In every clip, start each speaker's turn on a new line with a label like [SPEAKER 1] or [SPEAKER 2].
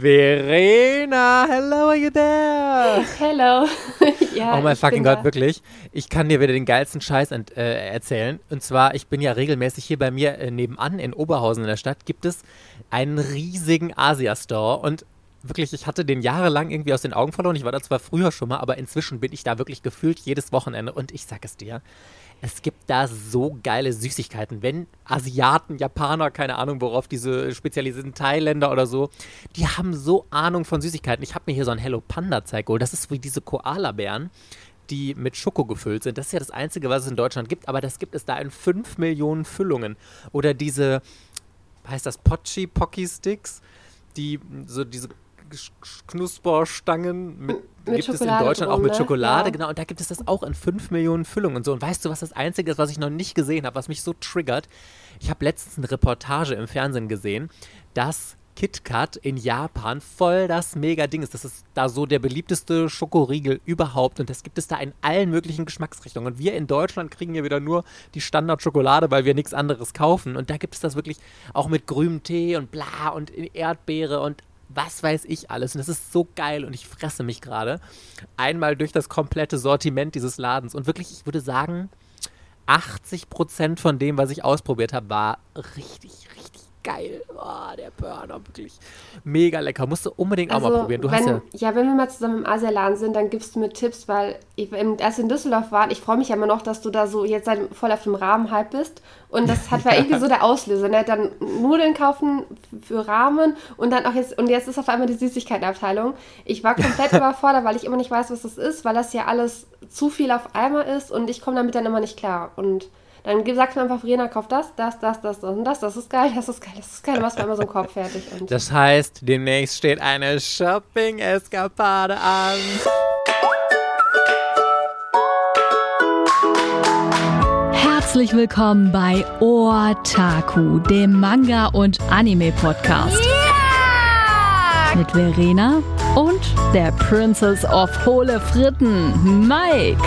[SPEAKER 1] Verena, hello, are you there?
[SPEAKER 2] Hello.
[SPEAKER 1] ja, oh mein fucking Gott, wirklich. Ich kann dir wieder den geilsten Scheiß äh, erzählen. Und zwar, ich bin ja regelmäßig hier bei mir äh, nebenan in Oberhausen in der Stadt, gibt es einen riesigen Asia-Store. Und wirklich, ich hatte den jahrelang irgendwie aus den Augen verloren. Ich war da zwar früher schon mal, aber inzwischen bin ich da wirklich gefühlt jedes Wochenende. Und ich sag es dir, es gibt da so geile Süßigkeiten. Wenn Asiaten, Japaner, keine Ahnung, worauf diese spezialisierten Thailänder oder so, die haben so Ahnung von Süßigkeiten. Ich habe mir hier so ein Hello Panda Zeig geholt. Das ist wie diese Koala-Bären, die mit Schoko gefüllt sind. Das ist ja das Einzige, was es in Deutschland gibt, aber das gibt es da in 5 Millionen Füllungen. Oder diese, heißt das Pochi Pocky Sticks? Die so diese Knusperstangen mit gibt es in Deutschland drum, auch mit ne? Schokolade, ja. genau. Und da gibt es das auch in 5 Millionen Füllungen und so. Und weißt du, was das Einzige ist, was ich noch nicht gesehen habe, was mich so triggert? Ich habe letztens eine Reportage im Fernsehen gesehen, dass KitKat in Japan voll das Mega-Ding ist. Das ist da so der beliebteste Schokoriegel überhaupt. Und das gibt es da in allen möglichen Geschmacksrichtungen. Und wir in Deutschland kriegen ja wieder nur die Standard-Schokolade, weil wir nichts anderes kaufen. Und da gibt es das wirklich auch mit grünem Tee und bla und Erdbeere und was weiß ich alles. Und das ist so geil und ich fresse mich gerade einmal durch das komplette Sortiment dieses Ladens. Und wirklich, ich würde sagen, 80% von dem, was ich ausprobiert habe, war richtig, richtig geil. Oh, der Burner, wirklich mega lecker. Musst du unbedingt also, auch mal also, probieren. Du
[SPEAKER 2] wenn,
[SPEAKER 1] hast ja,
[SPEAKER 2] ja, wenn wir mal zusammen im Asialaden sind, dann gibst du mir Tipps, weil ich, als wir in Düsseldorf waren, ich freue mich ja immer noch, dass du da so jetzt voll auf dem Rahmen halt bist. Und das hat war irgendwie so der Auslöser. Ne? Dann Nudeln kaufen für Rahmen und dann auch jetzt, und jetzt ist auf einmal die Süßigkeitenabteilung. Ich war komplett überfordert, weil ich immer nicht weiß, was das ist, weil das ja alles zu viel auf einmal ist und ich komme damit dann immer nicht klar. Und dann sagt man einfach, Verena, kauf das, das, das, das, das und das. Das ist geil, das ist geil, das ist geil. Du machst mir immer so einen Korb fertig. Und
[SPEAKER 1] das heißt, demnächst steht eine Shopping-Eskapade an.
[SPEAKER 3] Herzlich willkommen bei Otaku, dem Manga- und Anime-Podcast. Yeah! Mit Verena und der Princess of Hohle Fritten, Mike.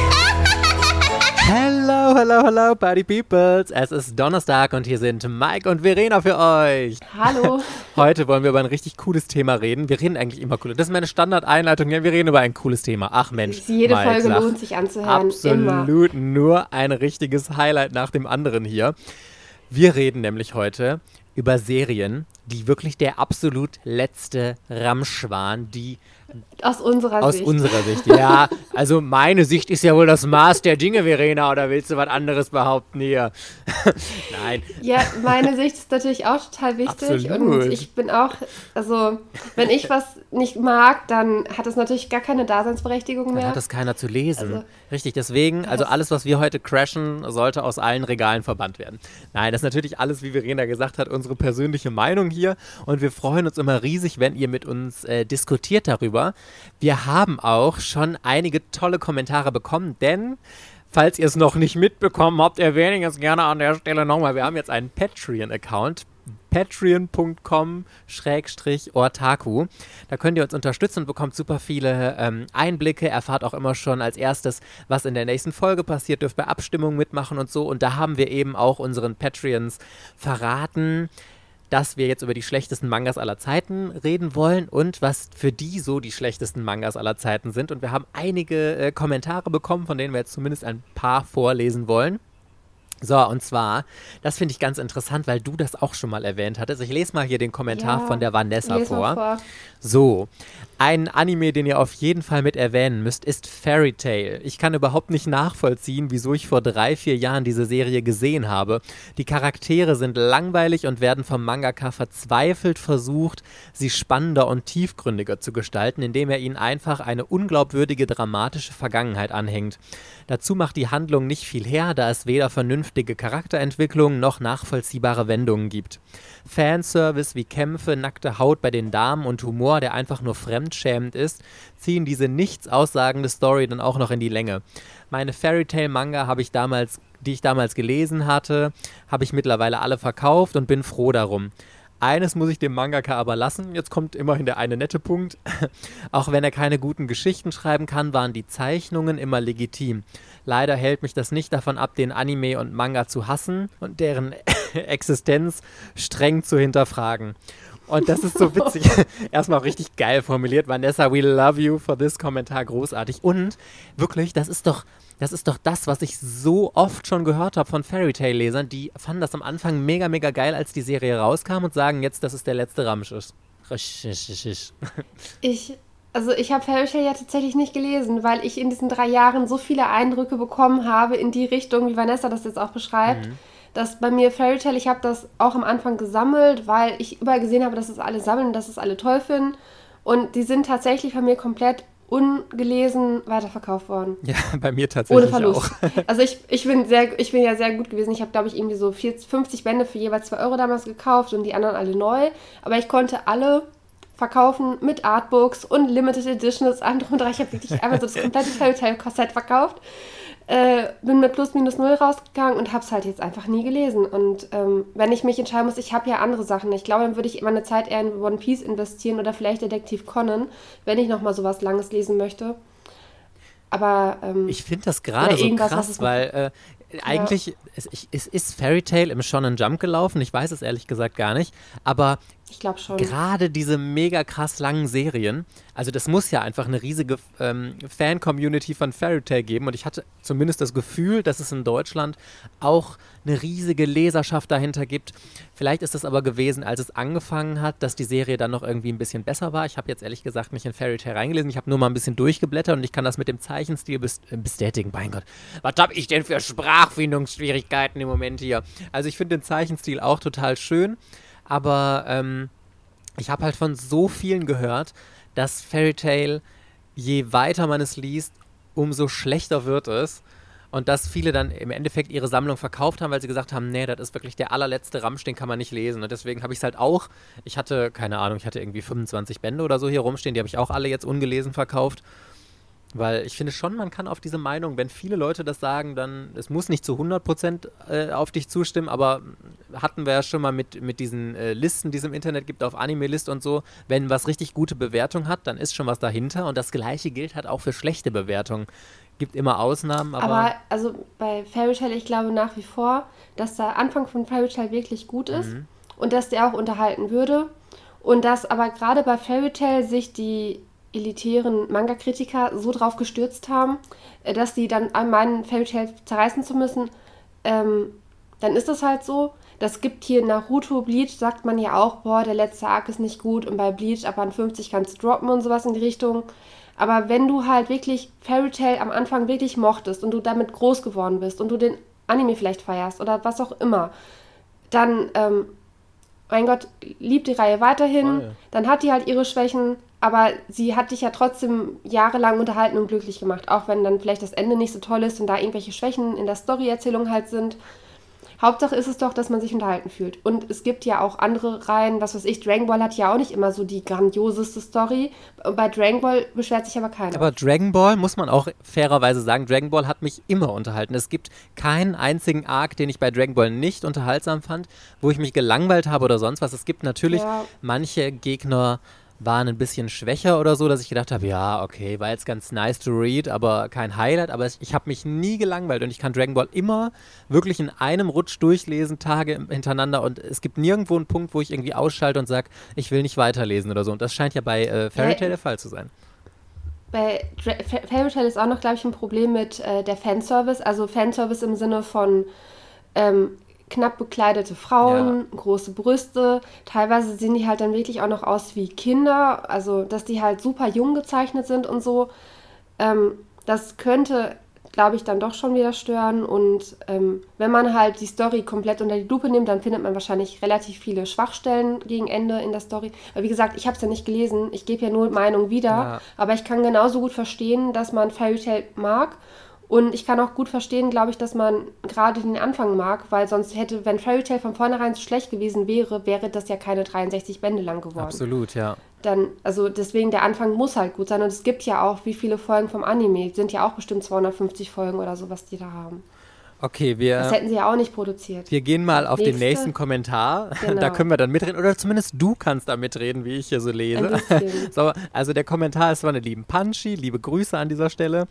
[SPEAKER 1] Hello, hello, hello, Party Peoples. Es ist Donnerstag und hier sind Mike und Verena für euch.
[SPEAKER 2] Hallo.
[SPEAKER 1] Heute wollen wir über ein richtig cooles Thema reden. Wir reden eigentlich immer cool. Das ist meine Standardeinleitung. Ja, wir reden über ein cooles Thema. Ach Mensch.
[SPEAKER 2] Jede Mike, Folge lohnt sich anzuhören.
[SPEAKER 1] Absolut. Immer. Nur ein richtiges Highlight nach dem anderen hier. Wir reden nämlich heute über Serien, die wirklich der absolut letzte Ramsch waren, die
[SPEAKER 2] aus unserer
[SPEAKER 1] Aus
[SPEAKER 2] Sicht.
[SPEAKER 1] Aus unserer Sicht, ja. Also meine Sicht ist ja wohl das Maß der Dinge, Verena, oder willst du was anderes behaupten hier? Nein.
[SPEAKER 2] Ja, meine Sicht ist natürlich auch total wichtig. Absolut. Und ich bin auch, also wenn ich was nicht mag, dann hat es natürlich gar keine Daseinsberechtigung mehr.
[SPEAKER 1] Dann hat es keiner zu lesen. Also, Richtig, deswegen, also alles, was wir heute crashen, sollte aus allen Regalen verbannt werden. Nein, das ist natürlich alles, wie Verena gesagt hat, unsere persönliche Meinung hier. Und wir freuen uns immer riesig, wenn ihr mit uns äh, diskutiert darüber. Wir haben auch schon einige tolle Kommentare bekommen, denn falls ihr es noch nicht mitbekommen habt, erwähne ich es gerne an der Stelle nochmal. Wir haben jetzt einen Patreon-Account patreon.com-ortaku. Da könnt ihr uns unterstützen und bekommt super viele ähm, Einblicke, erfahrt auch immer schon als erstes, was in der nächsten Folge passiert, dürft bei Abstimmungen mitmachen und so. Und da haben wir eben auch unseren Patreons verraten, dass wir jetzt über die schlechtesten Mangas aller Zeiten reden wollen und was für die so die schlechtesten Mangas aller Zeiten sind. Und wir haben einige äh, Kommentare bekommen, von denen wir jetzt zumindest ein paar vorlesen wollen. So, und zwar, das finde ich ganz interessant, weil du das auch schon mal erwähnt hattest. Ich lese mal hier den Kommentar ja, von der Vanessa vor. vor. So, ein Anime, den ihr auf jeden Fall mit erwähnen müsst, ist Fairy Tail. Ich kann überhaupt nicht nachvollziehen, wieso ich vor drei, vier Jahren diese Serie gesehen habe. Die Charaktere sind langweilig und werden vom Mangaka verzweifelt versucht, sie spannender und tiefgründiger zu gestalten, indem er ihnen einfach eine unglaubwürdige dramatische Vergangenheit anhängt. Dazu macht die Handlung nicht viel her, da es weder vernünftige Charakterentwicklung noch nachvollziehbare Wendungen gibt. Fanservice wie Kämpfe, nackte Haut bei den Damen und Humor, der einfach nur fremdschämend ist, ziehen diese nichts aussagende Story dann auch noch in die Länge. Meine Fairy Tale Manga habe ich damals, die ich damals gelesen hatte, habe ich mittlerweile alle verkauft und bin froh darum. Eines muss ich dem Mangaka aber lassen. Jetzt kommt immerhin der eine nette Punkt. Auch wenn er keine guten Geschichten schreiben kann, waren die Zeichnungen immer legitim. Leider hält mich das nicht davon ab, den Anime und Manga zu hassen und deren Existenz streng zu hinterfragen. Und das ist so witzig. Erstmal auch richtig geil formuliert. Vanessa, we love you for this Kommentar. Großartig. Und wirklich, das ist doch, das ist doch das, was ich so oft schon gehört habe von Fairy Tale Lesern. Die fanden das am Anfang mega, mega geil, als die Serie rauskam und sagen jetzt, dass es der letzte Ramsch ist.
[SPEAKER 2] Ich, also ich habe Fairy Tale ja tatsächlich nicht gelesen, weil ich in diesen drei Jahren so viele Eindrücke bekommen habe in die Richtung, wie Vanessa das jetzt auch beschreibt. Mhm. Dass bei mir Fairy Tale, ich habe das auch am Anfang gesammelt, weil ich überall gesehen habe, dass es alle sammeln dass es alle toll finden. Und die sind tatsächlich bei mir komplett ungelesen weiterverkauft worden.
[SPEAKER 1] Ja, bei mir tatsächlich
[SPEAKER 2] Ohne Verlust. Auch. Also ich, ich, bin sehr, ich bin ja sehr gut gewesen. Ich habe, glaube ich, irgendwie so 40, 50 Bände für jeweils 2 Euro damals gekauft und die anderen alle neu. Aber ich konnte alle verkaufen mit Artbooks und Limited Editions, andere und Ich habe wirklich einmal so das komplette Fairytale-Korsett verkauft. Äh, bin mit plus minus null rausgegangen und habe es halt jetzt einfach nie gelesen. Und ähm, wenn ich mich entscheiden muss, ich habe ja andere Sachen. Ich glaube, dann würde ich meine Zeit eher in One Piece investieren oder vielleicht Detektiv Conan, wenn ich nochmal sowas Langes lesen möchte. Aber ähm,
[SPEAKER 1] ich finde das gerade so krass, weil äh, eigentlich ja. es, es ist Fairy Tale im Shonen Jump gelaufen. Ich weiß es ehrlich gesagt gar nicht, aber
[SPEAKER 2] ich glaube schon.
[SPEAKER 1] Gerade diese mega krass langen Serien, also das muss ja einfach eine riesige ähm, Fan-Community von Fairy Tail geben und ich hatte zumindest das Gefühl, dass es in Deutschland auch eine riesige Leserschaft dahinter gibt. Vielleicht ist es aber gewesen, als es angefangen hat, dass die Serie dann noch irgendwie ein bisschen besser war. Ich habe jetzt ehrlich gesagt nicht in Fairy Tail reingelesen, ich habe nur mal ein bisschen durchgeblättert und ich kann das mit dem Zeichenstil äh, bestätigen. Mein Gott, was habe ich denn für Sprachfindungsschwierigkeiten im Moment hier? Also ich finde den Zeichenstil auch total schön aber ähm, ich habe halt von so vielen gehört, dass Fairy Tale, je weiter man es liest, umso schlechter wird es. Und dass viele dann im Endeffekt ihre Sammlung verkauft haben, weil sie gesagt haben, nee, das ist wirklich der allerletzte Ramsch, den kann man nicht lesen. Und deswegen habe ich es halt auch, ich hatte, keine Ahnung, ich hatte irgendwie 25 Bände oder so hier rumstehen, die habe ich auch alle jetzt ungelesen verkauft. Weil ich finde schon, man kann auf diese Meinung, wenn viele Leute das sagen, dann, es muss nicht zu 100% äh, auf dich zustimmen, aber hatten wir ja schon mal mit, mit diesen äh, Listen, die es im Internet gibt, auf Anime-List und so, wenn was richtig gute Bewertung hat, dann ist schon was dahinter und das gleiche gilt halt auch für schlechte Bewertungen. Gibt immer Ausnahmen, aber...
[SPEAKER 2] Aber also bei Fairy Tail, ich glaube nach wie vor, dass der Anfang von Fairy Tail wirklich gut ist mhm. und dass der auch unterhalten würde und dass aber gerade bei Fairy Tail sich die elitären Manga-Kritiker so drauf gestürzt haben, äh, dass die dann meinen, Fairy Tail zerreißen zu müssen, ähm, dann ist das halt so. Das gibt hier Naruto, Bleach, sagt man ja auch, boah, der letzte Arc ist nicht gut und bei Bleach ab an 50 kannst du droppen und sowas in die Richtung. Aber wenn du halt wirklich Fairy Tail am Anfang wirklich mochtest und du damit groß geworden bist und du den Anime vielleicht feierst oder was auch immer, dann, ähm, mein Gott, liebt die Reihe weiterhin. Oh ja. Dann hat die halt ihre Schwächen, aber sie hat dich ja trotzdem jahrelang unterhalten und glücklich gemacht, auch wenn dann vielleicht das Ende nicht so toll ist und da irgendwelche Schwächen in der Storyerzählung halt sind. Hauptsache ist es doch, dass man sich unterhalten fühlt. Und es gibt ja auch andere Reihen, was weiß ich, Dragon Ball hat ja auch nicht immer so die grandioseste Story. Bei Dragon Ball beschwert sich aber keiner.
[SPEAKER 1] Aber Dragon Ball, muss man auch fairerweise sagen, Dragon Ball hat mich immer unterhalten. Es gibt keinen einzigen Arc, den ich bei Dragon Ball nicht unterhaltsam fand, wo ich mich gelangweilt habe oder sonst was. Es gibt natürlich ja. manche Gegner, waren ein bisschen schwächer oder so, dass ich gedacht habe, ja, okay, war jetzt ganz nice to read, aber kein Highlight. Aber ich habe mich nie gelangweilt und ich kann Dragon Ball immer wirklich in einem Rutsch durchlesen, Tage hintereinander. Und es gibt nirgendwo einen Punkt, wo ich irgendwie ausschalte und sage, ich will nicht weiterlesen oder so. Und das scheint ja bei äh, Fairy Tail der Fall zu sein.
[SPEAKER 2] Bei Fairy Tail ist auch noch, glaube ich, ein Problem mit äh, der Fanservice. Also Fanservice im Sinne von ähm, knapp bekleidete Frauen, ja. große Brüste. Teilweise sehen die halt dann wirklich auch noch aus wie Kinder, also dass die halt super jung gezeichnet sind und so. Ähm, das könnte, glaube ich, dann doch schon wieder stören. Und ähm, wenn man halt die Story komplett unter die Lupe nimmt, dann findet man wahrscheinlich relativ viele Schwachstellen gegen Ende in der Story. Aber wie gesagt, ich habe es ja nicht gelesen. Ich gebe ja nur Meinung wieder. Ja. Aber ich kann genauso gut verstehen, dass man Fairy Tail mag und ich kann auch gut verstehen, glaube ich, dass man gerade den Anfang mag, weil sonst hätte, wenn Fairy Tail von vornherein so schlecht gewesen wäre, wäre das ja keine 63 Bände lang geworden.
[SPEAKER 1] Absolut, ja.
[SPEAKER 2] Dann, also deswegen, der Anfang muss halt gut sein. Und es gibt ja auch, wie viele Folgen vom Anime, sind ja auch bestimmt 250 Folgen oder so, was die da haben.
[SPEAKER 1] Okay, wir.
[SPEAKER 2] Das hätten sie ja auch nicht produziert.
[SPEAKER 1] Wir gehen mal auf Nächste. den nächsten Kommentar. Genau. Da können wir dann mitreden. Oder zumindest du kannst da mitreden, wie ich hier so lese. so, also der Kommentar ist von der lieben Panchi. Liebe Grüße an dieser Stelle.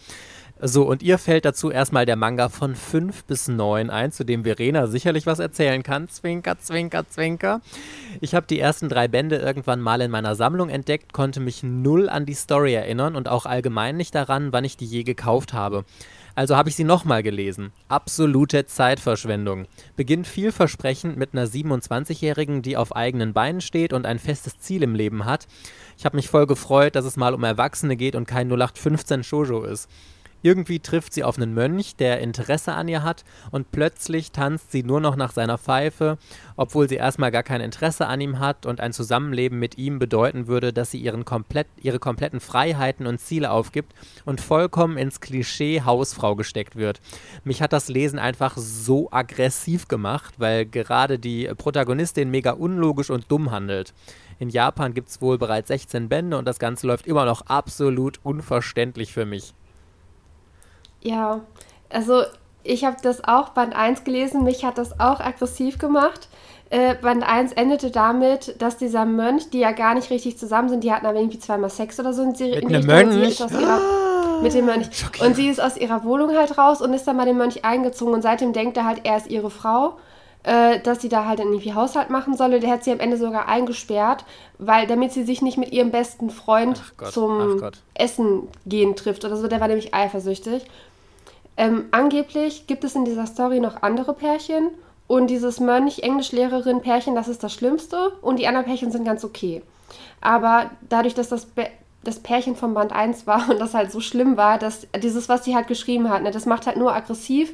[SPEAKER 1] So, und ihr fällt dazu erstmal der Manga von 5 bis 9 ein, zu dem Verena sicherlich was erzählen kann. Zwinker, zwinker, zwinker. Ich habe die ersten drei Bände irgendwann mal in meiner Sammlung entdeckt, konnte mich null an die Story erinnern und auch allgemein nicht daran, wann ich die je gekauft habe. Also habe ich sie nochmal gelesen. Absolute Zeitverschwendung. Beginnt vielversprechend mit einer 27-Jährigen, die auf eigenen Beinen steht und ein festes Ziel im Leben hat. Ich habe mich voll gefreut, dass es mal um Erwachsene geht und kein 0815 Shoujo ist. Irgendwie trifft sie auf einen Mönch, der Interesse an ihr hat, und plötzlich tanzt sie nur noch nach seiner Pfeife, obwohl sie erstmal gar kein Interesse an ihm hat und ein Zusammenleben mit ihm bedeuten würde, dass sie ihren komplett, ihre kompletten Freiheiten und Ziele aufgibt und vollkommen ins Klischee Hausfrau gesteckt wird. Mich hat das Lesen einfach so aggressiv gemacht, weil gerade die Protagonistin mega unlogisch und dumm handelt. In Japan gibt es wohl bereits 16 Bände und das Ganze läuft immer noch absolut unverständlich für mich.
[SPEAKER 2] Ja, also ich habe das auch Band 1 gelesen, mich hat das auch aggressiv gemacht. Äh, Band 1 endete damit, dass dieser Mönch, die ja gar nicht richtig zusammen sind, die hatten aber irgendwie zweimal Sex oder so. Und sie,
[SPEAKER 1] mit einem Mönch?
[SPEAKER 2] mit dem Mönch. Und sie ist aus ihrer Wohnung halt raus und ist dann mal dem Mönch eingezogen und seitdem denkt er halt, er ist ihre Frau äh, dass sie da halt irgendwie Haushalt machen solle. Der hat sie am Ende sogar eingesperrt, weil damit sie sich nicht mit ihrem besten Freund Gott, zum Essen gehen trifft oder so. Der war nämlich eifersüchtig. Ähm, angeblich gibt es in dieser Story noch andere Pärchen und dieses Mönch-Englischlehrerin-Pärchen, das ist das Schlimmste und die anderen Pärchen sind ganz okay. Aber dadurch, dass das Be das Pärchen vom Band 1 war und das halt so schlimm war, dass dieses, was sie halt geschrieben hat, ne, das macht halt nur aggressiv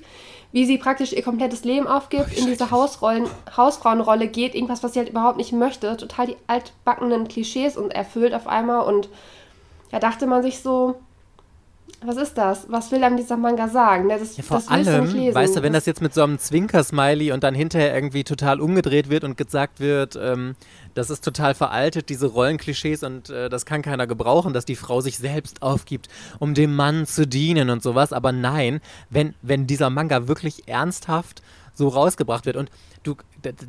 [SPEAKER 2] wie sie praktisch ihr komplettes Leben aufgibt, oh, in diese Hausrollen, Hausfrauenrolle geht, irgendwas, was sie halt überhaupt nicht möchte, total die altbackenen Klischees und erfüllt auf einmal und da dachte man sich so, was ist das? Was will einem dieser Manga sagen? Das,
[SPEAKER 1] ja, vor das allem, du nicht lesen. weißt du, wenn das jetzt mit so einem Zwinker-Smiley und dann hinterher irgendwie total umgedreht wird und gesagt wird, ähm, das ist total veraltet, diese Rollenklischees und äh, das kann keiner gebrauchen, dass die Frau sich selbst aufgibt, um dem Mann zu dienen und sowas. Aber nein, wenn, wenn dieser Manga wirklich ernsthaft so rausgebracht wird und du,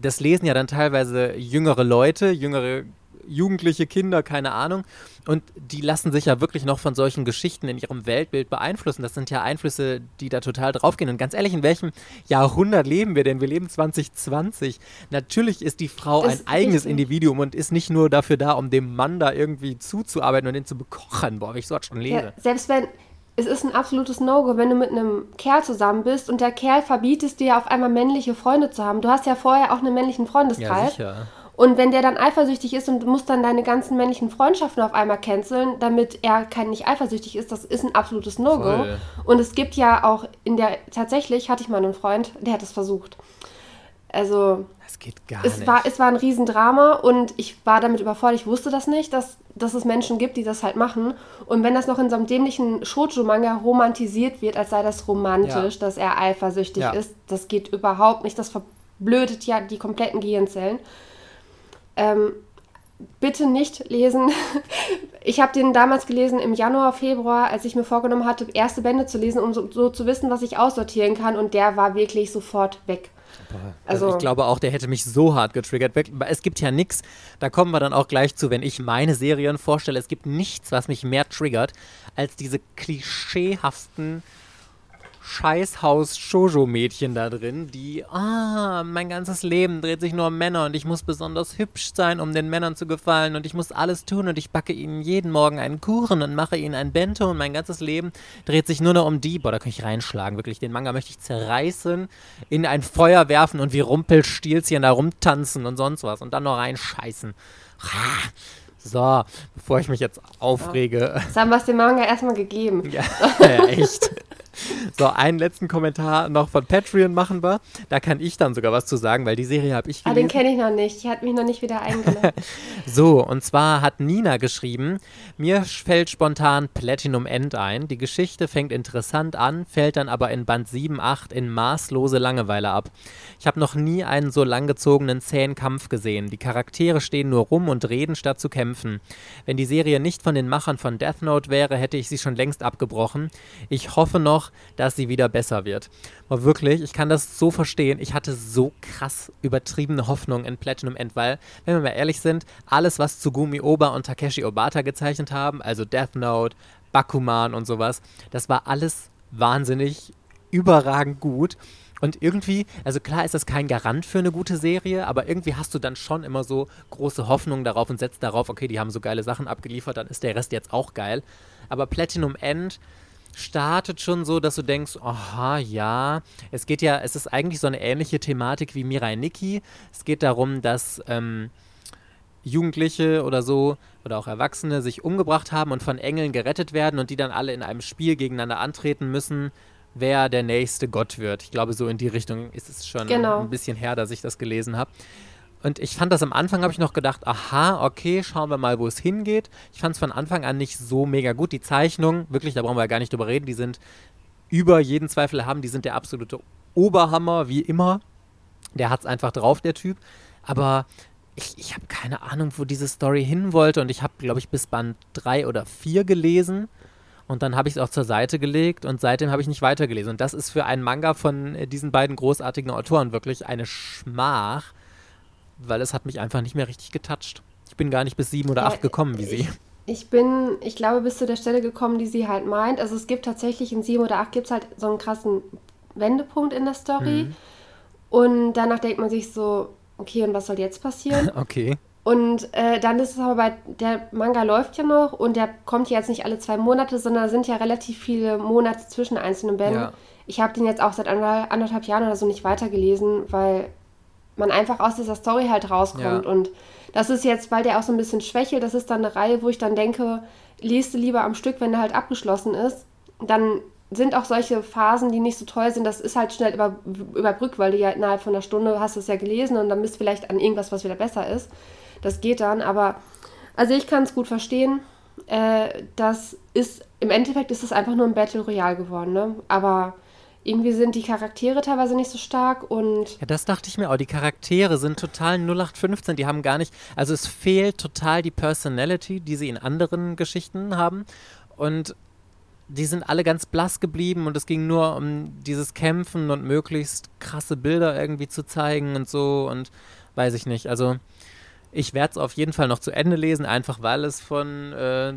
[SPEAKER 1] das lesen ja dann teilweise jüngere Leute, jüngere Jugendliche, Kinder, keine Ahnung. Und die lassen sich ja wirklich noch von solchen Geschichten in ihrem Weltbild beeinflussen. Das sind ja Einflüsse, die da total draufgehen. Und ganz ehrlich, in welchem Jahrhundert leben wir denn? Wir leben 2020. Natürlich ist die Frau das ein eigenes richtig. Individuum und ist nicht nur dafür da, um dem Mann da irgendwie zuzuarbeiten und ihn zu bekochen. Boah, ich so schon lese. Ja,
[SPEAKER 2] selbst wenn, es ist ein absolutes No-Go, wenn du mit einem Kerl zusammen bist und der Kerl verbietet dir auf einmal männliche Freunde zu haben. Du hast ja vorher auch einen männlichen Freundeskreis. Ja, sicher. Und wenn der dann eifersüchtig ist und muss dann deine ganzen männlichen Freundschaften auf einmal canceln, damit er kein nicht eifersüchtig ist, das ist ein absolutes No-Go. Und es gibt ja auch in der, tatsächlich hatte ich mal einen Freund, der hat es versucht. Also.
[SPEAKER 1] Es geht gar
[SPEAKER 2] es
[SPEAKER 1] nicht.
[SPEAKER 2] War, es war ein Riesendrama und ich war damit überfordert. Ich wusste das nicht, dass, dass es Menschen gibt, die das halt machen. Und wenn das noch in so einem dämlichen Shoujo-Manga romantisiert wird, als sei das romantisch, ja. dass er eifersüchtig ja. ist, das geht überhaupt nicht. Das verblödet ja die kompletten Gehirnzellen. Ähm, bitte nicht lesen. Ich habe den damals gelesen im Januar, Februar, als ich mir vorgenommen hatte, erste Bände zu lesen, um so, so zu wissen, was ich aussortieren kann. Und der war wirklich sofort weg.
[SPEAKER 1] Also, also, ich glaube auch, der hätte mich so hart getriggert. Es gibt ja nichts, da kommen wir dann auch gleich zu, wenn ich meine Serien vorstelle. Es gibt nichts, was mich mehr triggert, als diese klischeehaften Scheißhaus-Shoujo-Mädchen da drin, die, ah, mein ganzes Leben dreht sich nur um Männer und ich muss besonders hübsch sein, um den Männern zu gefallen und ich muss alles tun und ich backe ihnen jeden Morgen einen Kuchen und mache ihnen ein Bento und mein ganzes Leben dreht sich nur noch um die. Boah, da kann ich reinschlagen, wirklich. Den Manga möchte ich zerreißen, in ein Feuer werfen und wie Rumpelstilzchen da rumtanzen und sonst was und dann noch reinscheißen. So, bevor ich mich jetzt aufrege.
[SPEAKER 2] Das haben wir es dem Manga erstmal gegeben.
[SPEAKER 1] Ja, ja echt. So, einen letzten Kommentar noch von Patreon machen wir. Da kann ich dann sogar was zu sagen, weil die Serie habe ich gelesen.
[SPEAKER 2] Ah, den kenne ich noch nicht. Die hat mich noch nicht wieder eingeladen.
[SPEAKER 1] so, und zwar hat Nina geschrieben, mir fällt spontan Platinum End ein. Die Geschichte fängt interessant an, fällt dann aber in Band 7, 8 in maßlose Langeweile ab. Ich habe noch nie einen so langgezogenen, zähen Kampf gesehen. Die Charaktere stehen nur rum und reden, statt zu kämpfen. Wenn die Serie nicht von den Machern von Death Note wäre, hätte ich sie schon längst abgebrochen. Ich hoffe noch, dass sie wieder besser wird. Aber wirklich, ich kann das so verstehen. Ich hatte so krass übertriebene Hoffnung in Platinum End, weil, wenn wir mal ehrlich sind, alles, was Tsugumi Oba und Takeshi Obata gezeichnet haben, also Death Note, Bakuman und sowas, das war alles wahnsinnig überragend gut. Und irgendwie, also klar ist das kein Garant für eine gute Serie, aber irgendwie hast du dann schon immer so große Hoffnung darauf und setzt darauf, okay, die haben so geile Sachen abgeliefert, dann ist der Rest jetzt auch geil. Aber Platinum End startet schon so, dass du denkst, aha, ja, es geht ja, es ist eigentlich so eine ähnliche Thematik wie Mirai Nikki. Es geht darum, dass ähm, Jugendliche oder so oder auch Erwachsene sich umgebracht haben und von Engeln gerettet werden und die dann alle in einem Spiel gegeneinander antreten müssen, wer der nächste Gott wird. Ich glaube, so in die Richtung ist es schon genau. ein bisschen her, dass ich das gelesen habe. Und ich fand das am Anfang, habe ich noch gedacht, aha, okay, schauen wir mal, wo es hingeht. Ich fand es von Anfang an nicht so mega gut. Die Zeichnungen, wirklich, da brauchen wir ja gar nicht drüber reden, die sind über jeden Zweifel haben, die sind der absolute Oberhammer, wie immer. Der hat es einfach drauf, der Typ. Aber ich, ich habe keine Ahnung, wo diese Story hin wollte. Und ich habe, glaube ich, bis Band 3 oder 4 gelesen. Und dann habe ich es auch zur Seite gelegt und seitdem habe ich nicht weitergelesen. Und das ist für einen Manga von äh, diesen beiden großartigen Autoren wirklich eine Schmach, weil es hat mich einfach nicht mehr richtig getoucht. Ich bin gar nicht bis sieben oder ja, acht gekommen wie sie.
[SPEAKER 2] Ich bin, ich glaube, bis zu der Stelle gekommen, die sie halt meint. Also es gibt tatsächlich in sieben oder acht gibt es halt so einen krassen Wendepunkt in der Story. Mhm. Und danach denkt man sich so, okay, und was soll jetzt passieren?
[SPEAKER 1] okay.
[SPEAKER 2] Und äh, dann ist es aber bei, der Manga läuft ja noch und der kommt ja jetzt nicht alle zwei Monate, sondern da sind ja relativ viele Monate zwischen einzelnen Bänden. Ja. Ich habe den jetzt auch seit anderthalb Jahren oder so nicht weitergelesen, weil man einfach aus dieser Story halt rauskommt. Ja. Und das ist jetzt, weil der auch so ein bisschen schwächelt, das ist dann eine Reihe, wo ich dann denke, lest du lieber am Stück, wenn der halt abgeschlossen ist. Dann sind auch solche Phasen, die nicht so toll sind, das ist halt schnell über, überbrückt, weil du ja innerhalb von einer Stunde hast es ja gelesen und dann bist du vielleicht an irgendwas, was wieder besser ist. Das geht dann, aber also ich kann es gut verstehen. Äh, das ist, im Endeffekt ist es einfach nur ein Battle Royale geworden, ne? Aber irgendwie sind die Charaktere teilweise nicht so stark und.
[SPEAKER 1] Ja, das dachte ich mir auch. Die Charaktere sind total 0815. Die haben gar nicht. Also es fehlt total die Personality, die sie in anderen Geschichten haben. Und die sind alle ganz blass geblieben und es ging nur um dieses Kämpfen und möglichst krasse Bilder irgendwie zu zeigen und so und weiß ich nicht. Also ich werde es auf jeden Fall noch zu Ende lesen, einfach weil es von äh,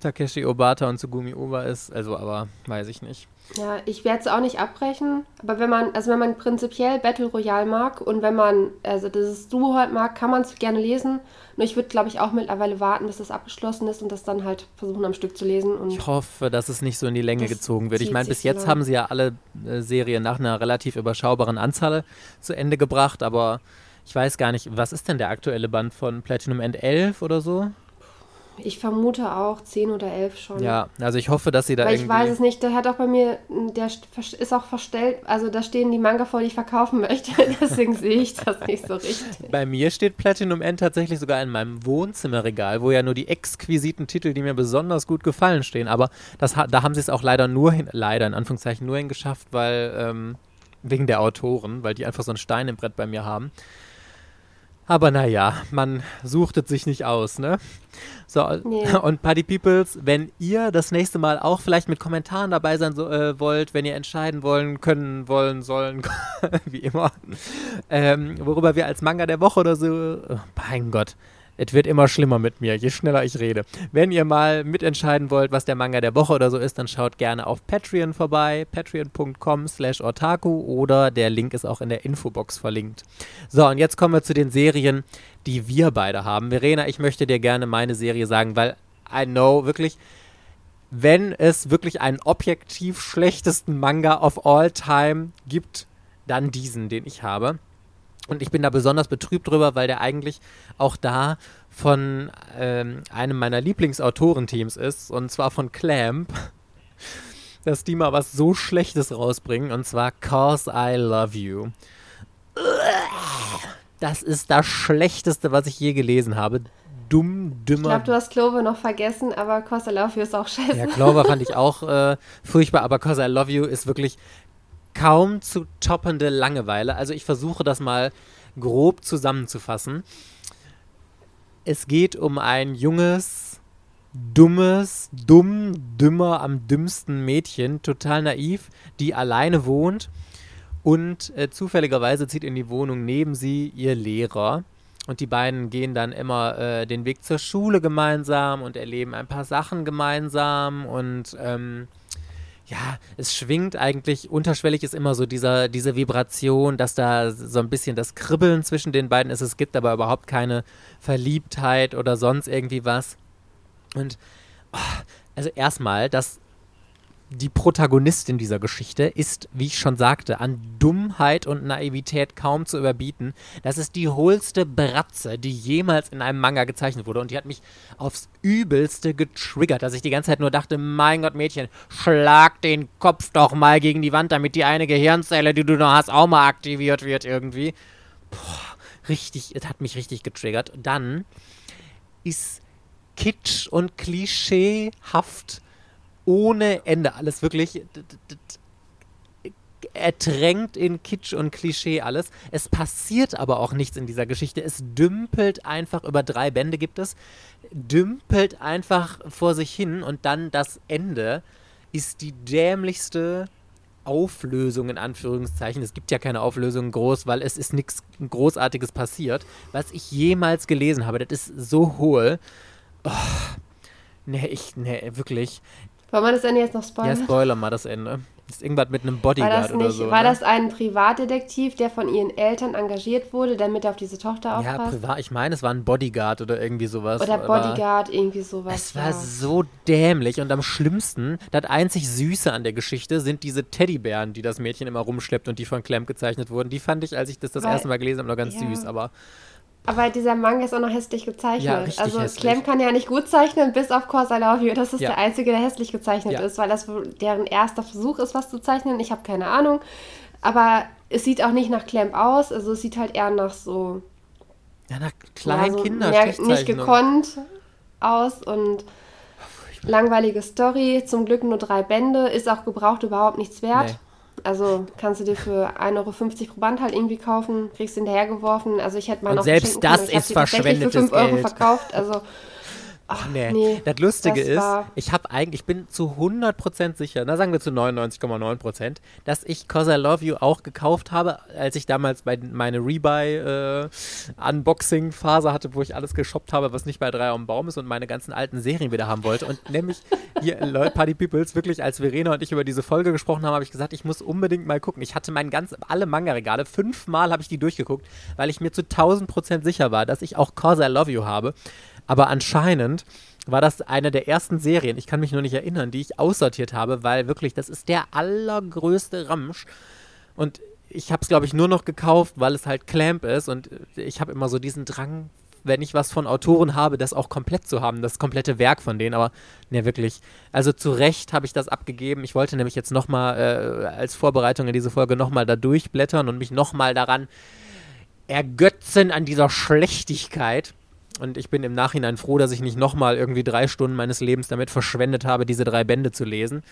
[SPEAKER 1] Takeshi Obata und Tsugumi Oba ist. Also, aber weiß ich nicht.
[SPEAKER 2] Ja, ich werde es auch nicht abbrechen, aber wenn man, also wenn man prinzipiell Battle Royale mag und wenn man, also dieses Duo halt mag, kann man es gerne lesen. Nur ich würde, glaube ich, auch mittlerweile warten, bis das abgeschlossen ist und das dann halt versuchen am Stück zu lesen. Und
[SPEAKER 1] ich hoffe, dass es nicht so in die Länge gezogen wird. Ich meine, bis jetzt haben sie ja alle äh, Serien nach einer relativ überschaubaren Anzahl zu Ende gebracht, aber ich weiß gar nicht, was ist denn der aktuelle Band von Platinum End 11 oder so?
[SPEAKER 2] Ich vermute auch 10 oder 11 schon.
[SPEAKER 1] Ja, also ich hoffe, dass sie da
[SPEAKER 2] Weil ich weiß es nicht, der hat auch bei mir, der ist auch verstellt, also da stehen die Manga vor, die ich verkaufen möchte, deswegen sehe ich das nicht so richtig.
[SPEAKER 1] Bei mir steht Platinum End tatsächlich sogar in meinem Wohnzimmerregal, wo ja nur die exquisiten Titel, die mir besonders gut gefallen, stehen, aber das, da haben sie es auch leider nur hin, leider in Anführungszeichen nur hingeschafft, weil, ähm, wegen der Autoren, weil die einfach so ein Stein im Brett bei mir haben. Aber naja, man suchtet sich nicht aus, ne? So, nee. und Party Peoples, wenn ihr das nächste Mal auch vielleicht mit Kommentaren dabei sein so, äh, wollt, wenn ihr entscheiden wollen, können, wollen, sollen, wie immer, ähm, worüber wir als Manga der Woche oder so, oh, mein Gott, es wird immer schlimmer mit mir, je schneller ich rede. Wenn ihr mal mitentscheiden wollt, was der Manga der Woche oder so ist, dann schaut gerne auf Patreon vorbei, patreon.com slash otaku oder der Link ist auch in der Infobox verlinkt. So, und jetzt kommen wir zu den Serien, die wir beide haben. Verena, ich möchte dir gerne meine Serie sagen, weil I know wirklich, wenn es wirklich einen objektiv schlechtesten Manga of all time gibt, dann diesen, den ich habe. Und ich bin da besonders betrübt drüber, weil der eigentlich auch da von ähm, einem meiner Lieblingsautorenteams ist, und zwar von Clamp, dass die mal was so Schlechtes rausbringen, und zwar Cause I Love You. Das ist das Schlechteste, was ich je gelesen habe. Dumm, dümmer. Ich
[SPEAKER 2] glaube, du hast Clover noch vergessen, aber Cause I Love You ist auch scheiße.
[SPEAKER 1] Ja, Clover fand ich auch äh, furchtbar, aber Cause I Love You ist wirklich kaum zu toppende Langeweile. Also ich versuche das mal grob zusammenzufassen. Es geht um ein junges dummes, dumm, dümmer am dümmsten Mädchen, total naiv, die alleine wohnt und äh, zufälligerweise zieht in die Wohnung neben sie ihr Lehrer. Und die beiden gehen dann immer äh, den Weg zur Schule gemeinsam und erleben ein paar Sachen gemeinsam und ähm, ja, es schwingt eigentlich, unterschwellig ist immer so dieser, diese Vibration, dass da so ein bisschen das Kribbeln zwischen den beiden ist. Es gibt aber überhaupt keine Verliebtheit oder sonst irgendwie was. Und oh, also erstmal, dass die Protagonistin dieser Geschichte ist, wie ich schon sagte, an Dummheit und Naivität kaum zu überbieten. Das ist die hohlste Bratze, die jemals in einem Manga gezeichnet wurde. Und die hat mich aufs Übelste getriggert, dass ich die ganze Zeit nur dachte, mein Gott, Mädchen, schlag den Kopf doch mal gegen die Wand, damit die eine Gehirnzelle, die du noch hast, auch mal aktiviert wird irgendwie. Boah, richtig, es hat mich richtig getriggert. Dann ist kitsch und klischeehaft ohne Ende. Alles wirklich ertränkt in Kitsch und Klischee alles. Es passiert aber auch nichts in dieser Geschichte. Es dümpelt einfach, über drei Bände gibt es, dümpelt einfach vor sich hin und dann das Ende ist die dämlichste Auflösung in Anführungszeichen. Es gibt ja keine Auflösung groß, weil es ist nichts Großartiges passiert, was ich jemals gelesen habe. Das ist so hohl. Oh, nee, ich, nee, wirklich.
[SPEAKER 2] Wollen wir das Ende jetzt noch spoilern?
[SPEAKER 1] Ja, spoiler mal das Ende. Das ist irgendwas mit einem Bodyguard
[SPEAKER 2] war das
[SPEAKER 1] nicht, oder so.
[SPEAKER 2] War
[SPEAKER 1] ne?
[SPEAKER 2] das ein Privatdetektiv, der von ihren Eltern engagiert wurde, damit er auf diese Tochter aufpasst?
[SPEAKER 1] Ja, privat. Ich meine, es war ein Bodyguard oder irgendwie sowas.
[SPEAKER 2] Oder Bodyguard, irgendwie sowas.
[SPEAKER 1] Es war ja. so dämlich und am schlimmsten, das einzig Süße an der Geschichte sind diese Teddybären, die das Mädchen immer rumschleppt und die von Clamp gezeichnet wurden. Die fand ich, als ich das das Weil, erste Mal gelesen habe, noch ganz ja. süß, aber
[SPEAKER 2] aber dieser Manga ist auch noch hässlich gezeichnet.
[SPEAKER 1] Ja, richtig
[SPEAKER 2] also
[SPEAKER 1] hässlich.
[SPEAKER 2] Clem kann ja nicht gut zeichnen, bis auf Course I Love You. Das ist ja. der einzige, der hässlich gezeichnet ja. ist, weil das deren erster Versuch ist, was zu zeichnen. Ich habe keine Ahnung. Aber es sieht auch nicht nach Clamp aus. Also es sieht halt eher nach so.
[SPEAKER 1] Ja, nach kleinen ja, so Kindern.
[SPEAKER 2] Nicht gekonnt aus und langweilige Story. Zum Glück nur drei Bände. Ist auch gebraucht überhaupt nichts wert. Nee. Also kannst du dir für 1,50 Euro pro Band halt irgendwie kaufen, kriegst hinterhergeworfen. Also ich hätte mal
[SPEAKER 1] Und
[SPEAKER 2] noch
[SPEAKER 1] selbst das ist verschwendetes für 5 Euro Geld.
[SPEAKER 2] verkauft. Also
[SPEAKER 1] Ach, nee. nee. Das Lustige das ist, ich habe eigentlich, ich bin zu 100% sicher, na sagen wir zu 99,9%, dass ich Cause I Love You auch gekauft habe, als ich damals bei meine Rebuy-Unboxing-Phase äh, hatte, wo ich alles geshoppt habe, was nicht bei drei am Baum ist und meine ganzen alten Serien wieder haben wollte. Und nämlich hier, Leute, Party Peoples, wirklich, als Verena und ich über diese Folge gesprochen haben, habe ich gesagt, ich muss unbedingt mal gucken. Ich hatte mein ganz, alle Manga-Regale, fünfmal habe ich die durchgeguckt, weil ich mir zu 1000% sicher war, dass ich auch Cause I Love You habe. Aber anscheinend war das eine der ersten Serien, ich kann mich nur nicht erinnern, die ich aussortiert habe, weil wirklich, das ist der allergrößte Ramsch. Und ich habe es, glaube ich, nur noch gekauft, weil es halt Clamp ist. Und ich habe immer so diesen Drang, wenn ich was von Autoren habe, das auch komplett zu haben, das komplette Werk von denen. Aber ne, wirklich. Also zu Recht habe ich das abgegeben. Ich wollte nämlich jetzt nochmal äh, als Vorbereitung in diese Folge nochmal da durchblättern und mich nochmal daran ergötzen an dieser Schlechtigkeit. Und ich bin im Nachhinein froh, dass ich nicht nochmal irgendwie drei Stunden meines Lebens damit verschwendet habe, diese drei Bände zu lesen.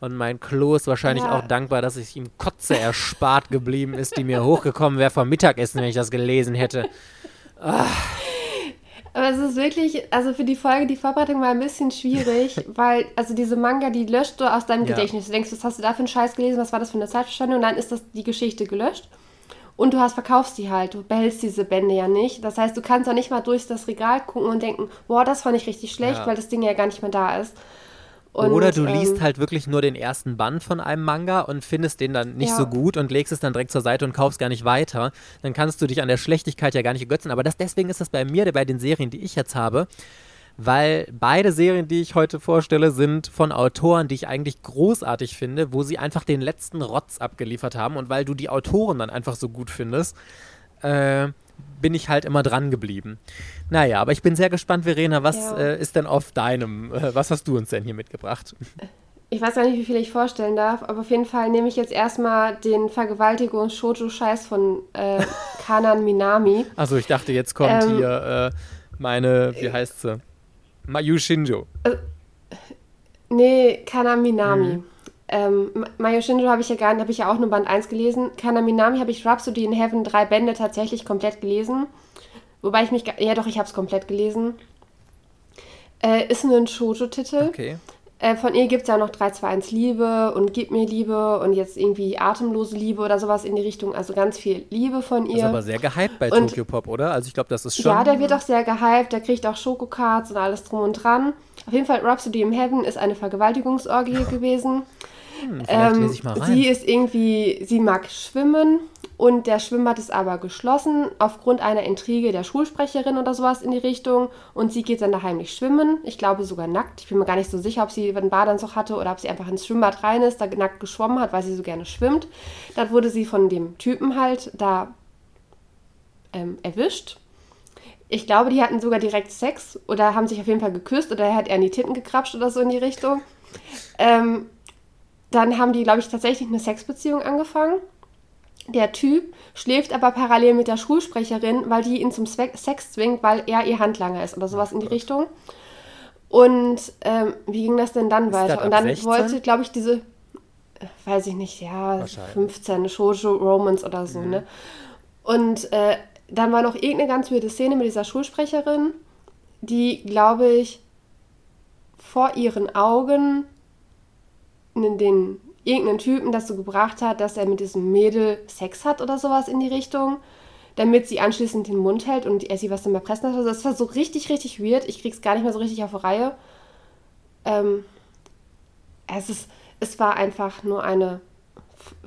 [SPEAKER 1] Und mein Klo ist wahrscheinlich ja. auch dankbar, dass ich ihm Kotze erspart geblieben ist, die mir hochgekommen wäre vom Mittagessen, wenn ich das gelesen hätte. Ah.
[SPEAKER 2] Aber es ist wirklich, also für die Folge, die Vorbereitung war ein bisschen schwierig, weil, also diese Manga, die löscht du aus deinem ja. Gedächtnis. Du denkst, was hast du da für einen Scheiß gelesen, was war das für eine Zeitverschwendung? Und dann ist das die Geschichte gelöscht. Und du hast verkaufst die halt, du behältst diese Bände ja nicht. Das heißt, du kannst auch nicht mal durch das Regal gucken und denken, boah, das fand ich richtig schlecht, ja. weil das Ding ja gar nicht mehr da ist.
[SPEAKER 1] Und, Oder du liest ähm, halt wirklich nur den ersten Band von einem Manga und findest den dann nicht ja. so gut und legst es dann direkt zur Seite und kaufst gar nicht weiter. Dann kannst du dich an der Schlechtigkeit ja gar nicht ergötzen. Aber das, deswegen ist das bei mir, bei den Serien, die ich jetzt habe, weil beide Serien, die ich heute vorstelle, sind von Autoren, die ich eigentlich großartig finde, wo sie einfach den letzten Rotz abgeliefert haben und weil du die Autoren dann einfach so gut findest, äh, bin ich halt immer dran geblieben. Naja, aber ich bin sehr gespannt, Verena, was ja. äh, ist denn auf deinem, äh, was hast du uns denn hier mitgebracht?
[SPEAKER 2] Ich weiß gar nicht, wie viel ich vorstellen darf, aber auf jeden Fall nehme ich jetzt erstmal den Vergewaltigungs-Shoujo-Scheiß von äh, Kanan Minami.
[SPEAKER 1] Also ich dachte, jetzt kommt ähm, hier äh, meine, wie heißt sie? Mayu Shinjo. Äh,
[SPEAKER 2] nee, Kanaminami. Mhm. Ähm, Mayu Shinjo habe ich ja gar nicht, habe ich ja auch nur Band 1 gelesen. Kanaminami habe ich Rhapsody in Heaven drei Bände tatsächlich komplett gelesen. Wobei ich mich, ja doch, ich habe es komplett gelesen. Äh, ist nur ein Shoujo-Titel.
[SPEAKER 1] Okay.
[SPEAKER 2] Äh, von ihr gibt es ja noch 321 Liebe und Gib mir Liebe und jetzt irgendwie Atemlose Liebe oder sowas in die Richtung. Also ganz viel Liebe von ihr.
[SPEAKER 1] Ist aber sehr gehypt bei
[SPEAKER 2] Und-
[SPEAKER 1] Tokyo Pop, oder? Also ich glaube, das ist schon.
[SPEAKER 2] Ja, der wird auch sehr gehypt, der kriegt auch Schokocards und alles drum und dran. Auf jeden Fall, Rhapsody in Heaven ist eine Vergewaltigungsorgie gewesen.
[SPEAKER 1] Hm,
[SPEAKER 2] Ähm, sie ist irgendwie, sie mag schwimmen und der Schwimmbad ist aber geschlossen aufgrund einer Intrige der Schulsprecherin oder sowas in die Richtung und sie geht dann da heimlich schwimmen. Ich glaube sogar nackt. Ich bin mir gar nicht so sicher, ob sie einen Badeanzug hatte oder ob sie einfach ins Schwimmbad rein ist, da nackt geschwommen hat, weil sie so gerne schwimmt. Dann wurde sie von dem Typen halt da ähm, erwischt. Ich glaube, die hatten sogar direkt Sex oder haben sich auf jeden Fall geküsst oder er hat er in die Titten gekrapscht oder so in die Richtung. Ähm, dann haben die, glaube ich, tatsächlich eine Sexbeziehung angefangen. Der Typ schläft aber parallel mit der Schulsprecherin, weil die ihn zum Sex zwingt, weil er ihr Handlanger ist oder sowas in die Richtung. Und ähm, wie ging das denn dann
[SPEAKER 1] Ist
[SPEAKER 2] weiter? Und dann
[SPEAKER 1] 16?
[SPEAKER 2] wollte, glaube ich, diese, äh, weiß ich nicht, ja,
[SPEAKER 1] Wahrscheinlich.
[SPEAKER 2] 15, Shoujo Romance oder so, ne? Und äh, dann war noch irgendeine ganz weirde Szene mit dieser Schulsprecherin, die, glaube ich, vor ihren Augen in den irgendeinen Typen dazu gebracht hat, dass er mit diesem Mädel Sex hat oder sowas in die Richtung, damit sie anschließend den Mund hält und er sie was dann erpressen hat. Also das war so richtig, richtig weird. Ich krieg's gar nicht mehr so richtig auf die Reihe. Ähm, es, ist, es war einfach nur eine.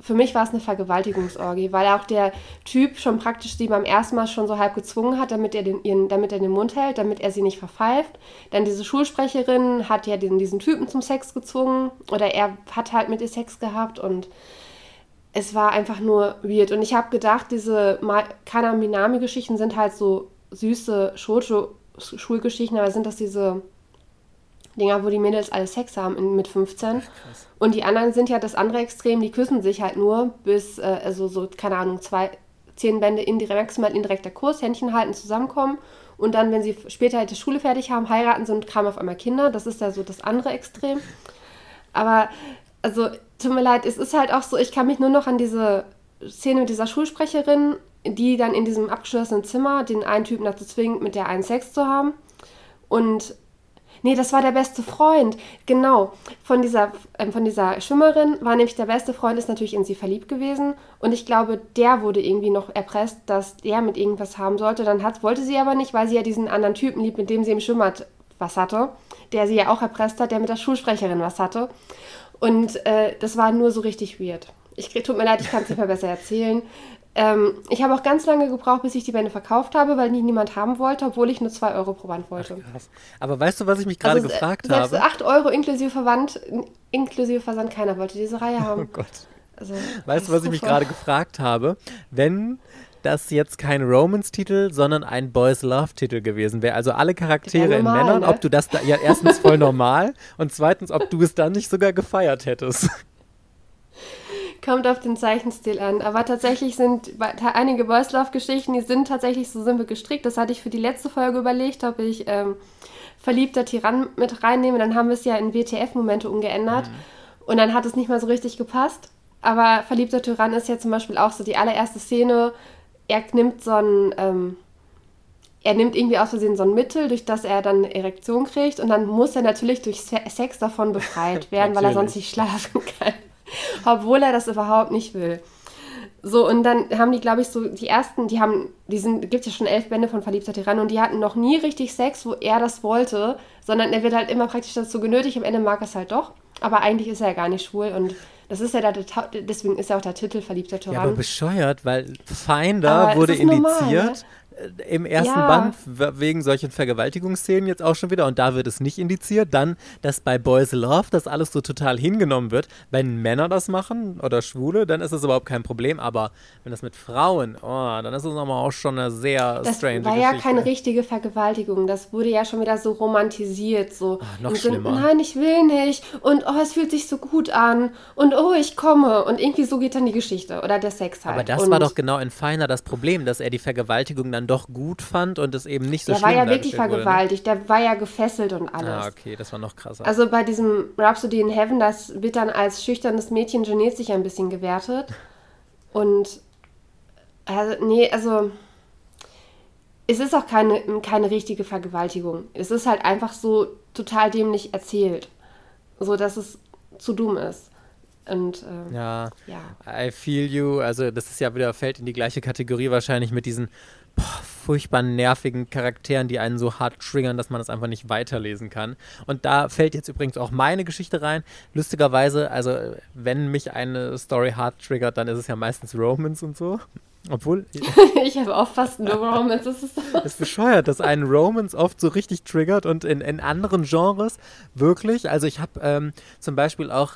[SPEAKER 2] Für mich war es eine Vergewaltigungsorgie, weil auch der Typ schon praktisch sie beim ersten Mal schon so halb gezwungen hat, damit er den, ihren, damit er den Mund hält, damit er sie nicht verpfeift. Dann diese Schulsprecherin hat ja den, diesen Typen zum Sex gezwungen oder er hat halt mit ihr Sex gehabt und es war einfach nur weird. Und ich habe gedacht, diese Ma- Kana Minami-Geschichten sind halt so süße Shoujo-Schulgeschichten, aber sind das diese Dinger, wo die Mädels alle Sex haben in, mit 15. Und die anderen sind ja das andere Extrem, die küssen sich halt nur bis, äh, also so, keine Ahnung, zwei, zehn Bände indirekt, maximal indirekter Kurs, Händchen halten, zusammenkommen. Und dann, wenn sie später halt die Schule fertig haben, heiraten sie und kamen auf einmal Kinder. Das ist ja so das andere Extrem. Aber, also, tut mir leid, es ist halt auch so, ich kann mich nur noch an diese Szene mit dieser Schulsprecherin, die dann in diesem abgeschlossenen Zimmer den einen Typen dazu zwingt, mit der einen Sex zu haben. Und Nee, das war der beste Freund. Genau. Von dieser, ähm, von dieser Schwimmerin war nämlich der beste Freund, ist natürlich in sie verliebt gewesen. Und ich glaube, der wurde irgendwie noch erpresst, dass der mit irgendwas haben sollte. Dann hat, wollte sie aber nicht, weil sie ja diesen anderen Typen liebt, mit dem sie im Schwimmbad was hatte. Der sie ja auch erpresst hat, der mit der Schulsprecherin was hatte. Und äh, das war nur so richtig weird. Ich tut mir leid, ich kann es nicht mehr besser erzählen. Ähm, ich habe auch ganz lange gebraucht, bis ich die Bände verkauft habe, weil die niemand haben wollte, obwohl ich nur 2 Euro pro Band wollte.
[SPEAKER 1] Krass. Aber weißt du, was ich mich gerade
[SPEAKER 2] Also,
[SPEAKER 1] gefragt
[SPEAKER 2] selbst
[SPEAKER 1] habe?
[SPEAKER 2] 8 Euro inklusive Versand, inklusive Versand, keiner wollte diese Reihe
[SPEAKER 1] Oh
[SPEAKER 2] haben.
[SPEAKER 1] Gott.
[SPEAKER 2] Also,
[SPEAKER 1] Weißt du, was ich mich gerade gefragt habe? Wenn das jetzt kein Romance-Titel, sondern ein Boys Love-Titel gewesen wäre. Also alle Charaktere
[SPEAKER 2] Wär
[SPEAKER 1] in
[SPEAKER 2] normal,
[SPEAKER 1] Männern,
[SPEAKER 2] ne?
[SPEAKER 1] ob du das da, ja erstens voll normal und zweitens, ob du es dann nicht sogar gefeiert hättest.
[SPEAKER 2] Kommt auf den Zeichenstil an. Aber tatsächlich sind einige Boys Love Geschichten, die sind tatsächlich so simpel gestrickt. Das hatte ich für die letzte Folge überlegt, ob ich ähm, verliebter Tyrann mit reinnehme. Dann haben wir es ja in WTF-Momente umgeändert. Und dann hat es nicht mal so richtig gepasst. Aber verliebter Tyrann ist ja zum Beispiel auch so die allererste Szene. Er nimmt so ein. Ähm, er nimmt irgendwie aus Versehen so ein Mittel, durch das er dann eine Erektion kriegt und dann muss er natürlich durch Se- Sex davon befreit werden, weil er sonst nicht schlafen kann. Obwohl er das überhaupt nicht will. So, und dann haben die, glaube ich, so die ersten, die haben, die sind, gibt ja schon elf Bände von Verliebter Tyrann und die hatten noch nie richtig Sex, wo er das wollte, sondern er wird halt immer praktisch dazu genötigt, am Ende mag er es halt doch, aber eigentlich ist er ja gar nicht schwul und das ist ja der, deswegen ist ja auch der Titel Verliebter
[SPEAKER 1] Ja, aber
[SPEAKER 2] Tyrann.
[SPEAKER 1] bescheuert, weil Finder
[SPEAKER 2] Aber
[SPEAKER 1] wurde indiziert äh, im ersten
[SPEAKER 2] Ja.
[SPEAKER 1] Band wegen solchen Vergewaltigungsszenen jetzt auch schon wieder und da wird es nicht indiziert. Dann, dass bei Boys Love das alles so total hingenommen wird. Wenn Männer das machen oder Schwule, dann ist das überhaupt kein Problem. Aber wenn das mit Frauen, oh, dann ist es nochmal auch schon eine sehr
[SPEAKER 2] das
[SPEAKER 1] strange
[SPEAKER 2] war ja
[SPEAKER 1] Geschichte.
[SPEAKER 2] keine richtige Vergewaltigung. Das wurde ja schon wieder so romantisiert. So
[SPEAKER 1] Ah, noch schlimmer.
[SPEAKER 2] Nein, ich will nicht. Und oh, es fühlt sich so gut an. Und oh, ich komme. Und irgendwie so geht dann die Geschichte. Oder der Sex halt.
[SPEAKER 1] Aber das
[SPEAKER 2] und
[SPEAKER 1] war doch genau in Feiner das Problem, dass er die Vergewaltigung dann doch gut fand und es eben nicht so
[SPEAKER 2] Der
[SPEAKER 1] schlimm
[SPEAKER 2] war ja wirklich
[SPEAKER 1] dargestellt wurde, ne?
[SPEAKER 2] vergewaltigt. Der war ja gefesselt und alles.
[SPEAKER 1] Ah, okay, das war noch krasser.
[SPEAKER 2] Also bei diesem Rhapsody in Heaven, das wird dann als schüchternes Mädchen geniert sich ein bisschen gewertet. Und also, nee, also es ist auch keine, keine richtige Vergewaltigung. Es ist halt einfach so total dämlich erzählt. So dass es zu dumm ist. Und äh,
[SPEAKER 1] ja, ja, I feel you. Also das ist ja wieder, fällt in die gleiche Kategorie wahrscheinlich mit diesen boah, furchtbar nervigen Charakteren, die einen so hart triggern, dass man das einfach nicht weiterlesen kann. Und da fällt jetzt übrigens auch meine Geschichte rein. Lustigerweise, also wenn mich eine Story hart triggert, dann ist es ja meistens Romans und so. Obwohl.
[SPEAKER 2] ich habe auch fast nur Romans.
[SPEAKER 1] Das ist, ist bescheuert, dass einen Romans oft so richtig triggert und in, in anderen Genres wirklich. Also ich habe ähm, zum Beispiel auch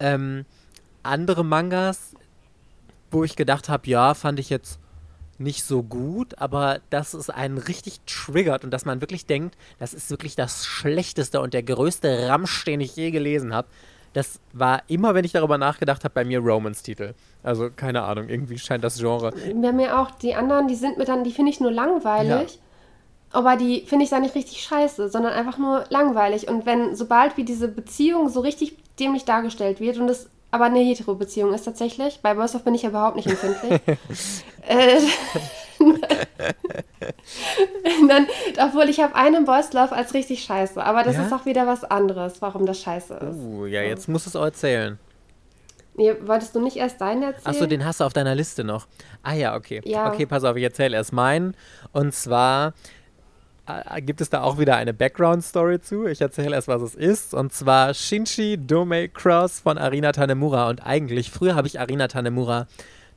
[SPEAKER 1] ähm, andere Mangas, wo ich gedacht habe, ja, fand ich jetzt nicht so gut, aber dass es einen richtig triggert und dass man wirklich denkt, das ist wirklich das Schlechteste und der größte Ramsch, den ich je gelesen habe. Das war immer, wenn ich darüber nachgedacht habe, bei mir Romance-Titel. Also keine Ahnung, irgendwie scheint das Genre.
[SPEAKER 2] Bei mir auch. Die anderen, die sind mir dann, die finde ich nur langweilig. Ja. Aber die finde ich dann nicht richtig scheiße, sondern einfach nur langweilig. Und wenn, sobald wie diese Beziehung so richtig dämlich dargestellt wird und es aber eine Hetero-Beziehung ist tatsächlich, bei Boys bin ich ja überhaupt nicht empfindlich. äh, dann, obwohl ich habe einen Boys Love als richtig scheiße, aber das ja? ist auch wieder was anderes, warum das scheiße ist.
[SPEAKER 1] Uh, ja, jetzt musst du es auch erzählen.
[SPEAKER 2] Nee, wolltest du nicht erst deinen erzählen?
[SPEAKER 1] Achso, den hast du auf deiner Liste noch. Ah ja, okay. Ja. Okay, pass auf, ich erzähle erst meinen. Und zwar gibt es da auch wieder eine Background-Story zu. Ich erzähle erst, was es ist. Und zwar Shinji Domei Cross von Arina Tanemura. Und eigentlich, früher habe ich Arina Tanemura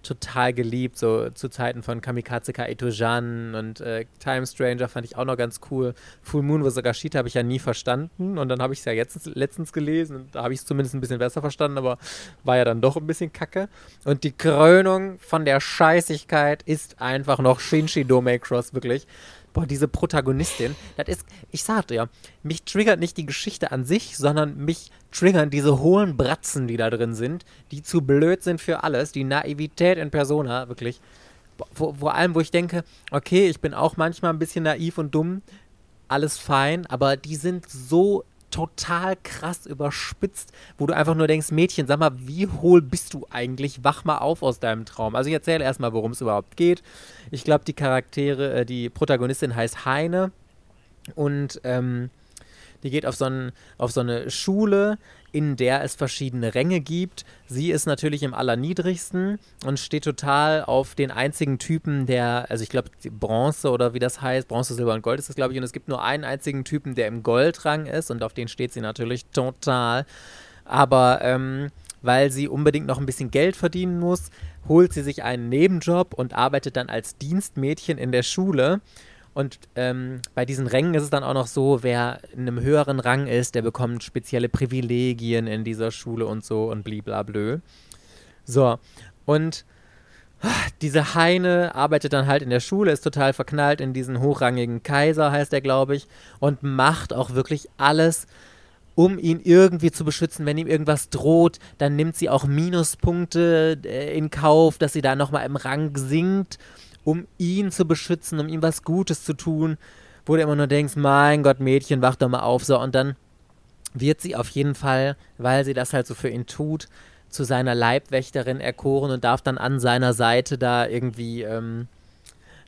[SPEAKER 1] total geliebt, so zu Zeiten von Kamikaze Kaito-Jan und äh, Time Stranger fand ich auch noch ganz cool. Full Moon Wasagashita habe ich ja nie verstanden und dann habe ich es ja jetzt letztens gelesen und da habe ich es zumindest ein bisschen besser verstanden, aber war ja dann doch ein bisschen kacke. Und die Krönung von der Scheißigkeit ist einfach noch Shinji Domei Cross, wirklich boah, diese Protagonistin, das ist, ich sagte ja, mich triggert nicht die Geschichte an sich, sondern mich triggern diese hohen Bratzen, die da drin sind, die zu blöd sind für alles, die Naivität in Persona, wirklich. Vor, vor allem, wo ich denke, okay, ich bin auch manchmal ein bisschen naiv und dumm, alles fein, aber die sind so total krass überspitzt, wo du einfach nur denkst, Mädchen, sag mal, wie hohl bist du eigentlich? Wach mal auf aus deinem Traum. Also ich erzähle erstmal, worum es überhaupt geht. Ich glaube, die Charaktere, äh, die Protagonistin heißt Heine und ähm, die geht auf so, ein, auf so eine Schule, in der es verschiedene Ränge gibt. Sie ist natürlich im allerniedrigsten und steht total auf den einzigen Typen, der, also ich glaube, Bronze oder wie das heißt, Bronze, Silber und Gold ist das, glaube ich, und es gibt nur einen einzigen Typen, der im Goldrang ist und auf den steht sie natürlich total. Aber ähm, weil sie unbedingt noch ein bisschen Geld verdienen muss, holt sie sich einen Nebenjob und arbeitet dann als Dienstmädchen in der Schule und ähm, bei diesen Rängen ist es dann auch noch so, wer in einem höheren Rang ist, der bekommt spezielle Privilegien in dieser Schule und so und bliblablö. So, und ah, diese Heine arbeitet dann halt in der Schule, ist total verknallt in diesen hochrangigen Kaiser, heißt er, glaube ich, und macht auch wirklich alles, um ihn irgendwie zu beschützen. Wenn ihm irgendwas droht, dann nimmt sie auch Minuspunkte äh, in Kauf, dass sie da nochmal im Rang sinkt um ihn zu beschützen, um ihm was Gutes zu tun, wo du immer nur denkst, mein Gott, Mädchen, wach doch mal auf, so, und dann wird sie auf jeden Fall, weil sie das halt so für ihn tut, zu seiner Leibwächterin erkoren und darf dann an seiner Seite da irgendwie ähm,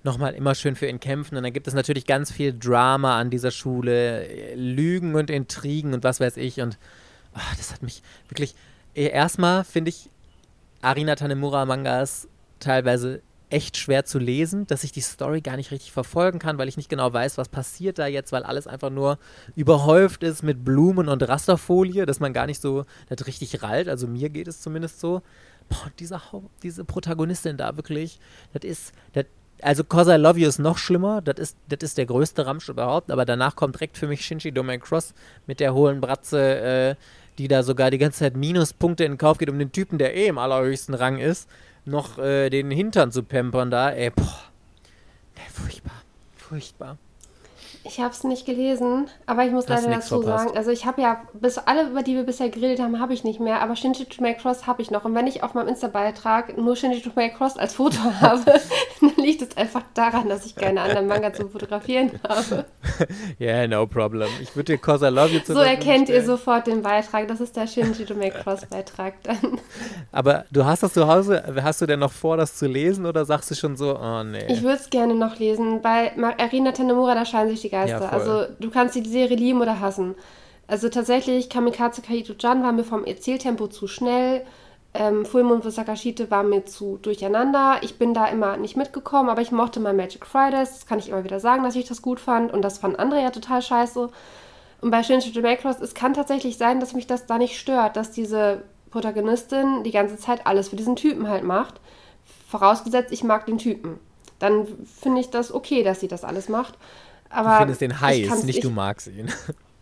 [SPEAKER 1] nochmal immer schön für ihn kämpfen. Und dann gibt es natürlich ganz viel Drama an dieser Schule, Lügen und Intrigen und was weiß ich. Und ach, das hat mich wirklich. Eh, erstmal finde ich Arina Tanemura Mangas teilweise echt schwer zu lesen, dass ich die Story gar nicht richtig verfolgen kann, weil ich nicht genau weiß, was passiert da jetzt, weil alles einfach nur überhäuft ist mit Blumen und Rasterfolie, dass man gar nicht so das richtig rallt. Also mir geht es zumindest so. Boah, diese, diese Protagonistin da wirklich, das ist, das, also Cause I Love You ist noch schlimmer, das ist, das ist der größte Ramsch überhaupt, aber danach kommt direkt für mich Shinji Domain Cross mit der hohlen Bratze, äh, die da sogar die ganze Zeit Minuspunkte in Kauf geht, um den Typen, der eh im allerhöchsten Rang ist noch äh, den Hintern zu pampern da, ey, boah. Nee, furchtbar. Furchtbar.
[SPEAKER 2] Ich habe es nicht gelesen, aber ich muss
[SPEAKER 1] Hast
[SPEAKER 2] leider dazu
[SPEAKER 1] verpasst.
[SPEAKER 2] sagen, also ich habe ja, bis alle, über die wir bisher geredet haben, habe ich nicht mehr, aber Shinji to Cross habe ich noch. Und wenn ich auf meinem Insta-Beitrag nur Shinji to Cross als Foto habe, dann liegt es einfach daran, dass ich keine anderen Manga zum Fotografieren habe.
[SPEAKER 1] Yeah, no problem. Ich würde dir Cause I Love You zur
[SPEAKER 2] So erkennt ihr
[SPEAKER 1] stellen.
[SPEAKER 2] sofort den Beitrag. Das ist der Shinji to Cross-Beitrag dann.
[SPEAKER 1] Aber du hast das zu Hause, hast du denn noch vor, das zu lesen oder sagst du schon so, oh nee.
[SPEAKER 2] Ich würde es gerne noch lesen. Bei Arina Tanemura, da scheinen sich die Geister.
[SPEAKER 1] Ja,
[SPEAKER 2] also du kannst die Serie lieben oder hassen. Also tatsächlich, Kamikaze Kaito-Jan war mir vom Erzähltempo zu schnell. Ähm, Fullmoon für Sakashite war mir zu durcheinander. Ich bin da immer nicht mitgekommen, aber ich mochte mal Magic Fridays. Das kann ich immer wieder sagen, dass ich das gut fand. Und das fand andere ja total scheiße. Und bei Shinji to Macross, es kann tatsächlich sein, dass mich das da nicht stört, dass diese Protagonistin die ganze Zeit alles für diesen Typen halt macht. Vorausgesetzt, ich mag den Typen. Dann finde ich das okay, dass sie das alles macht. Aber
[SPEAKER 1] du findest den
[SPEAKER 2] ich
[SPEAKER 1] heiß, nicht du magst ihn.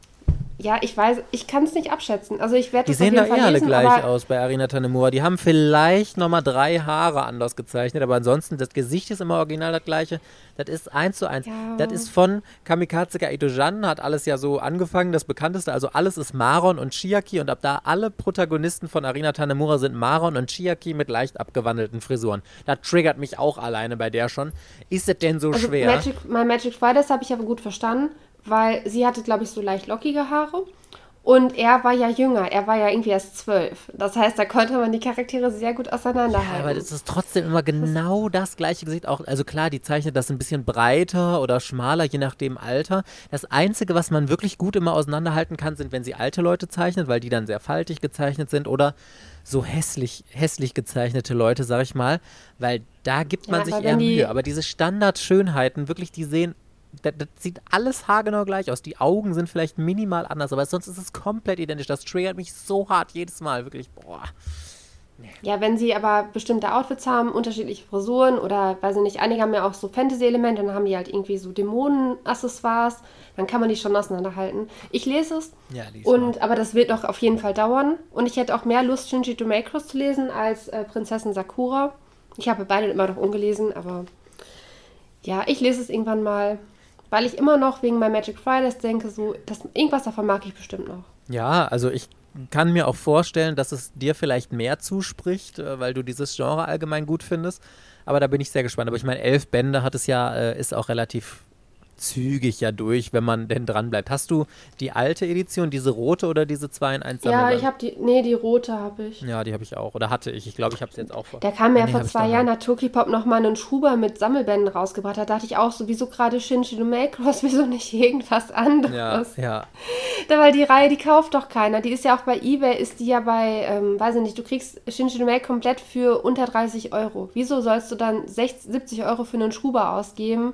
[SPEAKER 2] Ja, ich weiß, ich kann es nicht abschätzen. Also ich werde
[SPEAKER 1] Die sehen doch eh alle
[SPEAKER 2] lesen,
[SPEAKER 1] gleich aus bei Arina Tanemura. Die haben vielleicht nochmal drei Haare anders gezeichnet, aber ansonsten, das Gesicht ist immer original das gleiche. Das ist eins zu eins.
[SPEAKER 2] Ja.
[SPEAKER 1] Das ist von Kamikaze Ito-Jan, hat alles ja so angefangen, das bekannteste. Also alles ist Maron und Chiaki und ab da alle Protagonisten von Arina Tanemura sind Maron und Chiaki mit leicht abgewandelten Frisuren. Das triggert mich auch alleine bei der schon. Ist es denn so
[SPEAKER 2] also
[SPEAKER 1] schwer?
[SPEAKER 2] Magic, My Magic Fridays habe ich aber gut verstanden, weil sie hatte, glaube ich, so leicht lockige Haare. Und er war ja jünger, er war ja irgendwie erst zwölf. Das heißt, da konnte man die Charaktere sehr gut auseinanderhalten.
[SPEAKER 1] Aber das ist trotzdem immer genau das gleiche Gesicht. Auch, also klar, die zeichnet das ein bisschen breiter oder schmaler, je nachdem Alter. Das Einzige, was man wirklich gut immer auseinanderhalten kann, sind, wenn sie alte Leute zeichnet, weil die dann sehr faltig gezeichnet sind oder so hässlich, hässlich gezeichnete Leute, sag ich mal. Weil da gibt man
[SPEAKER 2] Ja,
[SPEAKER 1] sich eher Mühe. Aber diese Standardschönheiten, wirklich, die sehen. Das, das sieht alles haargenau gleich aus. Die Augen sind vielleicht minimal anders, aber sonst ist es komplett identisch. Das triggert mich so hart jedes Mal. Wirklich, boah.
[SPEAKER 2] Ja, wenn sie aber bestimmte Outfits haben, unterschiedliche Frisuren oder, weiß ich nicht, einige haben ja auch so Fantasy-Elemente, dann haben die halt irgendwie so Dämonen-Accessoires, dann kann man die schon auseinanderhalten. Ich lese es,
[SPEAKER 1] Ja, lies
[SPEAKER 2] und, aber das wird noch auf jeden Fall dauern. Und ich hätte auch mehr Lust, Shinji to Macross zu lesen als äh, Prinzessin Sakura. Ich habe beide immer noch ungelesen, aber ja, ich lese es irgendwann mal, weil ich immer noch wegen My Magic Fridays denke, so, das, irgendwas davon mag ich bestimmt noch.
[SPEAKER 1] Ja, also ich kann mir auch vorstellen, dass es dir vielleicht mehr zuspricht, äh, weil du dieses Genre allgemein gut findest. Aber da bin ich sehr gespannt. Aber ich meine, elf Bände hat es ja, äh, ist auch relativ zügig ja durch, wenn man denn dran bleibt. Hast du die alte Edition, diese rote oder diese 2 in 1
[SPEAKER 2] Ja, ich habe die, nee, die rote habe ich.
[SPEAKER 1] Ja, die habe ich auch. Oder hatte ich. Ich glaube, ich habe es jetzt auch vor.
[SPEAKER 2] Da kam ja
[SPEAKER 1] Nee,
[SPEAKER 2] vor zwei Jahren, hat Tokipop nochmal einen Schuber mit Sammelbänden rausgebracht. Da dachte ich auch so, wieso gerade Shinji no Macross, wieso nicht irgendwas
[SPEAKER 1] Ja,
[SPEAKER 2] anderes?
[SPEAKER 1] ja.
[SPEAKER 2] Da, weil die Reihe, die kauft doch keiner. Die ist ja auch bei Ebay, ist die ja bei, ähm, weiß ich nicht, du kriegst Shinji no Mac komplett für unter 30 Euro. Wieso sollst du dann 60, 70 Euro für einen Schuber ausgeben,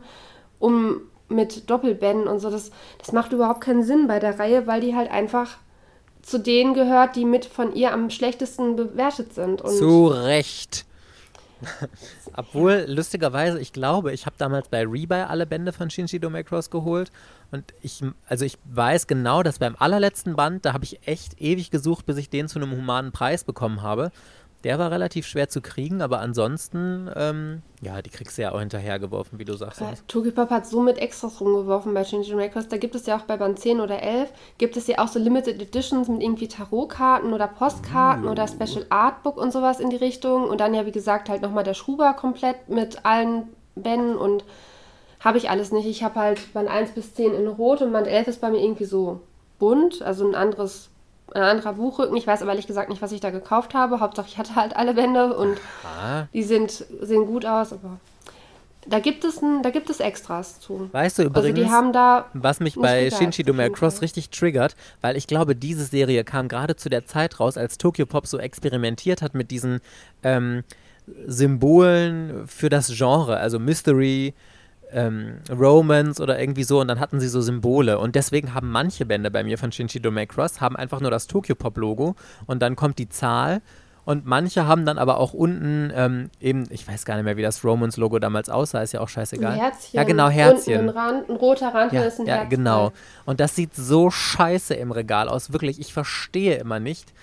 [SPEAKER 2] um mit Doppelbänden und so? Das, das macht überhaupt keinen Sinn bei der Reihe, weil die halt einfach zu denen gehört, die mit von ihr am schlechtesten bewertet sind. Und
[SPEAKER 1] Zu Recht. Obwohl, lustigerweise, ich glaube, ich habe damals bei Rebuy alle Bände von Shinji Macross geholt. Und ich, also ich weiß genau, dass beim allerletzten Band, da habe ich echt ewig gesucht, bis ich den zu einem humanen Preis bekommen habe. Der war relativ schwer zu kriegen, aber ansonsten, ähm, ja, die kriegst du ja auch hinterhergeworfen, wie du sagst. Sonst.
[SPEAKER 2] Tokipop hat so mit Extras rumgeworfen bei Shinji Records. Da gibt es ja auch bei Band 10 oder 11, gibt es ja auch so Limited Editions mit irgendwie Tarotkarten oder Postkarten oder Special Artbook und sowas in die Richtung. Und dann ja, wie gesagt, halt nochmal der Schuber komplett mit allen Bänden und habe ich alles nicht. Ich habe halt Band 1 bis 10 in Rot und Band 11 ist bei mir irgendwie so bunt, also ein anderes, ein anderer Buchrücken. Ich weiß aber ehrlich gesagt nicht, was ich da gekauft habe. Hauptsache ich hatte halt alle Bände und
[SPEAKER 1] Ah,
[SPEAKER 2] die sind, sehen gut aus, aber da gibt es, ein, da gibt es Extras zu.
[SPEAKER 1] weißt du übrigens,
[SPEAKER 2] Also die haben da
[SPEAKER 1] was mich bei Shinji Macross
[SPEAKER 2] Fall.
[SPEAKER 1] richtig triggert, weil ich glaube, diese Serie kam gerade zu der Zeit raus, als Tokyo Pop so experimentiert hat mit diesen ähm, Symbolen für das Genre, also Mystery, ähm, Romance oder irgendwie so und dann hatten sie so Symbole und deswegen haben manche Bände bei mir von Shinji Macross haben einfach nur das Tokyo Pop Logo und dann kommt die Zahl und manche haben dann aber auch unten ähm, eben, ich weiß gar nicht mehr, wie das Romance-Logo damals aussah, ist ja auch scheißegal.
[SPEAKER 2] ein Herzchen.
[SPEAKER 1] Ja, genau, Herzchen.
[SPEAKER 2] Unten ein, Rand, ein roter Rand
[SPEAKER 1] Ja,
[SPEAKER 2] ist ein
[SPEAKER 1] ja
[SPEAKER 2] Herz.
[SPEAKER 1] genau. Und das sieht so scheiße im Regal aus. Wirklich, ich verstehe immer nicht.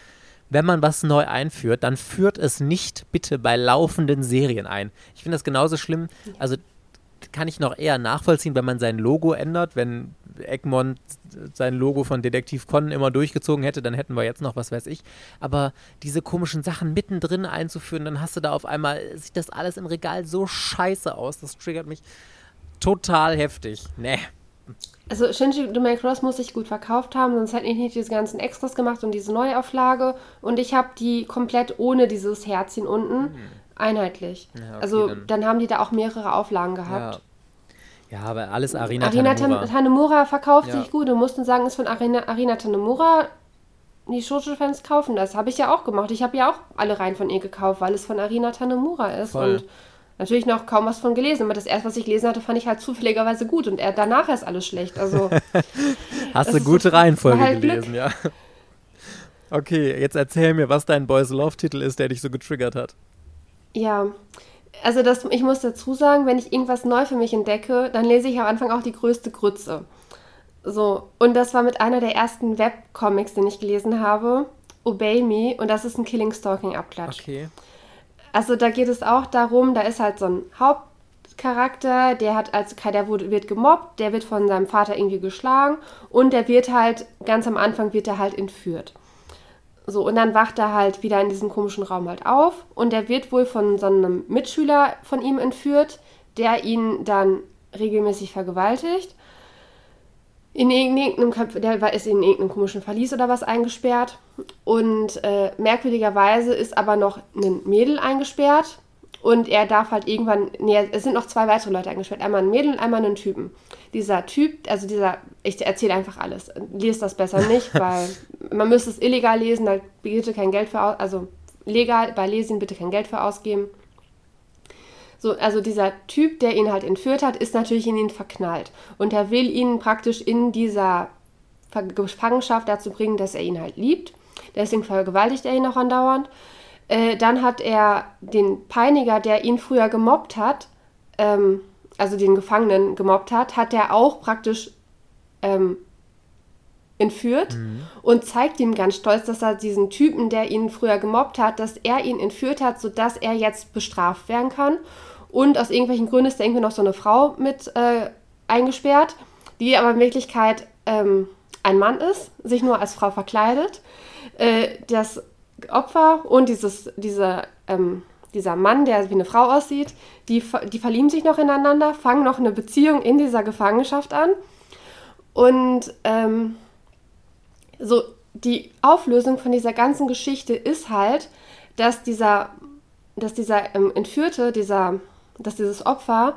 [SPEAKER 1] Wenn man was neu einführt, dann führt es nicht bitte bei laufenden Serien ein. Ich finde das genauso schlimm. Also kann ich noch eher nachvollziehen, wenn man sein Logo ändert. Wenn Egmont sein Logo von Detektiv Conan immer durchgezogen hätte, dann hätten wir jetzt noch was weiß ich. Aber diese komischen Sachen mittendrin einzuführen, dann hast du da auf einmal, sieht das alles im Regal so scheiße aus. Das triggert mich total heftig. Nee.
[SPEAKER 2] Also Shinji The Cross muss sich gut verkauft haben, sonst hätte ich nicht diese ganzen Extras gemacht und diese Neuauflage. Und ich habe die komplett ohne dieses Herzchen unten mhm. einheitlich. Ja, okay, also dann, dann, haben die da auch mehrere Auflagen gehabt.
[SPEAKER 1] Ja, ja aber alles Arena,
[SPEAKER 2] Arena Tanemura. Tanemura verkauft ja. sich gut. Du mussten sagen, ist von Arena, Arena Tanemura. Die Shoujo-Fans kaufen das. Habe ich ja auch gemacht. Ich habe ja auch alle Reihen von ihr gekauft, weil es von Arena Tanemura ist. Voll. Und natürlich noch kaum was von gelesen, aber das erste, was ich gelesen hatte, fand ich halt zufälligerweise gut und er, danach ist alles schlecht. Also
[SPEAKER 1] hast du gute Reihenfolge halt gelesen, Glück. ja. Okay, jetzt erzähl mir, was dein Boys Love Titel ist, der dich so getriggert hat.
[SPEAKER 2] Ja, also das, ich muss dazu sagen, wenn ich irgendwas neu für mich entdecke, dann lese ich am Anfang auch die größte Grütze. So, und das war mit einer der ersten Webcomics, den ich gelesen habe, Obey Me, und das ist ein Killing Stalking Abklatsch. Okay. Also da geht es auch darum, da ist halt so ein Hauptcharakter, der hat als der wird gemobbt, der wird von seinem Vater irgendwie geschlagen und der wird halt ganz am Anfang wird er halt entführt. So, und dann wacht er halt wieder in diesem komischen Raum halt auf und der wird wohl von so einem Mitschüler von ihm entführt, der ihn dann regelmäßig vergewaltigt in irgendeinem Köpf, der ist in irgendeinem komischen Verlies oder was eingesperrt. Und äh, merkwürdigerweise ist aber noch ein Mädel eingesperrt. Und er darf halt irgendwann, nee, es sind noch zwei weitere Leute eingesperrt. Einmal ein Mädel und einmal einen Typen. Dieser Typ, also dieser, ich erzähle einfach alles. Lest das besser nicht, weil man müsste es illegal lesen, da bitte kein Geld für, also legal bei Lesen bitte kein Geld für ausgeben. So, also dieser Typ, der ihn halt entführt hat, ist natürlich in ihn verknallt. Und er will ihn praktisch in dieser Gefangenschaft dazu bringen, dass er ihn halt liebt. Deswegen vergewaltigt er ihn auch andauernd. Äh, dann hat er den Peiniger, der ihn früher gemobbt hat, ähm, also den Gefangenen gemobbt hat, hat er auch praktisch ähm, entführt mhm. und zeigt ihm ganz stolz, dass er diesen Typen, der ihn früher gemobbt hat, dass er ihn entführt hat, sodass er jetzt bestraft werden kann. Und aus irgendwelchen Gründen ist da irgendwie noch so eine Frau mit äh, eingesperrt, die aber in Wirklichkeit ähm, ein Mann ist, sich nur als Frau verkleidet. Äh, das Opfer und dieses, dieser, ähm, dieser Mann, der wie eine Frau aussieht, die, die verlieben sich noch ineinander, fangen noch eine Beziehung in dieser Gefangenschaft an. Und ähm, so die Auflösung von dieser ganzen Geschichte ist halt, dass dieser, dass dieser ähm, Entführte, dieser, dass dieses Opfer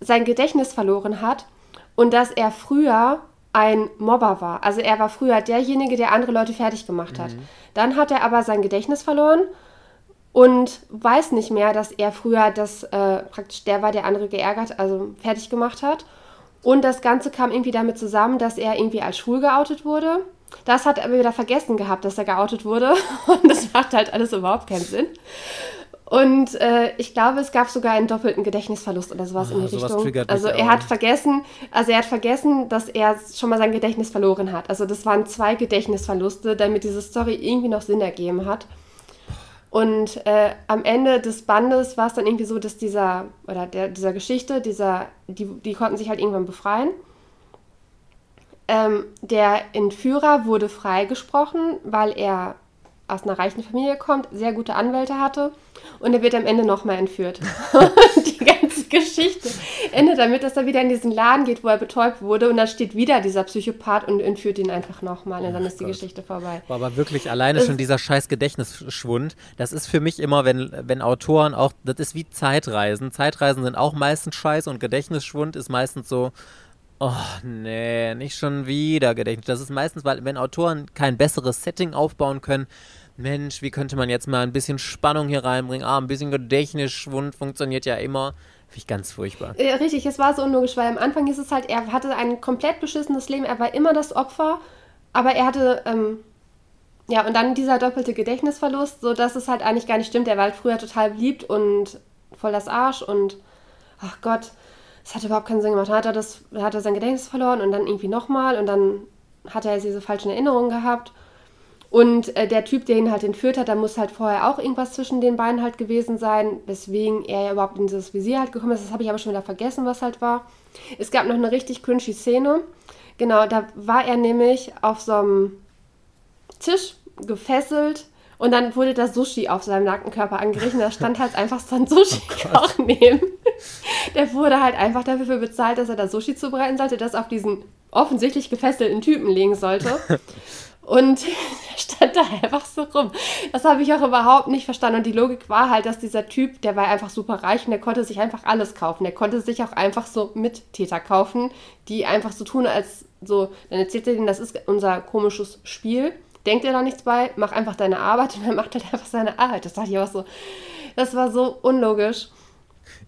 [SPEAKER 2] sein Gedächtnis verloren hat und dass er früher ein Mobber war. Also er war früher derjenige, der andere Leute fertig gemacht hat. Mhm. Dann hat er aber sein Gedächtnis verloren und weiß nicht mehr, dass er früher das äh, praktisch der war, der andere geärgert, also fertig gemacht hat. Und das Ganze kam irgendwie damit zusammen, dass er irgendwie als schwul geoutet wurde das hat er wieder vergessen gehabt, dass er geoutet wurde. Und das macht halt alles überhaupt keinen Sinn. Und äh, ich glaube, es gab sogar einen doppelten Gedächtnisverlust oder sowas oh, in die Richtung. Also er hat vergessen, also er hat vergessen, dass er schon mal sein Gedächtnis verloren hat. Also das waren zwei Gedächtnisverluste, damit diese Story irgendwie noch Sinn ergeben hat. Und äh, am Ende des Bandes war es dann irgendwie so, dass dieser, oder der, dieser Geschichte, dieser, die, die konnten sich halt irgendwann befreien. Ähm, der Entführer wurde freigesprochen, weil er aus einer reichen Familie kommt, sehr gute Anwälte hatte und er wird am Ende nochmal entführt. die ganze Geschichte endet damit, dass er wieder in diesen Laden geht, wo er betäubt wurde und da steht wieder dieser Psychopath und entführt ihn einfach nochmal und dann ist die Geschichte vorbei.
[SPEAKER 1] Boah, aber wirklich alleine das schon dieser scheiß Gedächtnisschwund, das ist für mich immer, wenn, wenn Autoren auch, das ist wie Zeitreisen. Zeitreisen sind auch meistens scheiße und Gedächtnisschwund ist meistens so, Oh, nee, nicht schon wieder Gedächtnis. Das ist meistens, weil wenn Autoren kein besseres Setting aufbauen können, Mensch, wie könnte man jetzt mal ein bisschen Spannung hier reinbringen? Ah, ein bisschen Gedächtnisschwund funktioniert ja immer. Finde ich ganz furchtbar.
[SPEAKER 2] Ja, richtig, es war so unlogisch, weil am Anfang ist es halt, er hatte ein komplett beschissenes Leben, er war immer das Opfer, aber er hatte, ähm, ja, und dann dieser doppelte Gedächtnisverlust, so dass es halt eigentlich gar nicht stimmt. Er war halt früher total beliebt und voll das Arsch und, ach Gott, es hat überhaupt keinen Sinn gemacht. Dann hat er, das, hat er sein Gedächtnis verloren und dann irgendwie nochmal und dann hat er diese falschen Erinnerungen gehabt. Und äh, der Typ, der ihn halt entführt hat, da muss halt vorher auch irgendwas zwischen den beiden halt gewesen sein, weswegen er ja überhaupt in dieses Visier halt gekommen ist. Das habe ich aber schon wieder vergessen, was halt war. Es gab noch eine richtig cringy Szene. Genau, da war er nämlich auf so einem Tisch gefesselt und dann wurde das Sushi auf seinem nackten Körper angerichtet. Da stand halt einfach so ein Sushi-Koch oh neben. Der wurde halt einfach dafür bezahlt, dass er das Sushi zubereiten sollte, das auf diesen offensichtlich gefesselten Typen legen sollte. Und stand da einfach so rum. Das habe ich auch überhaupt nicht verstanden. Und die Logik war halt, dass dieser Typ, der war einfach super reich und der konnte sich einfach alles kaufen. Der konnte sich auch einfach so Mittäter kaufen, die einfach so tun, als so, dann erzählt er denen, das ist unser komisches Spiel. Denkt er da nichts bei, mach einfach deine Arbeit und dann macht er einfach seine Arbeit. Das dachte ich auch so. Das war so unlogisch.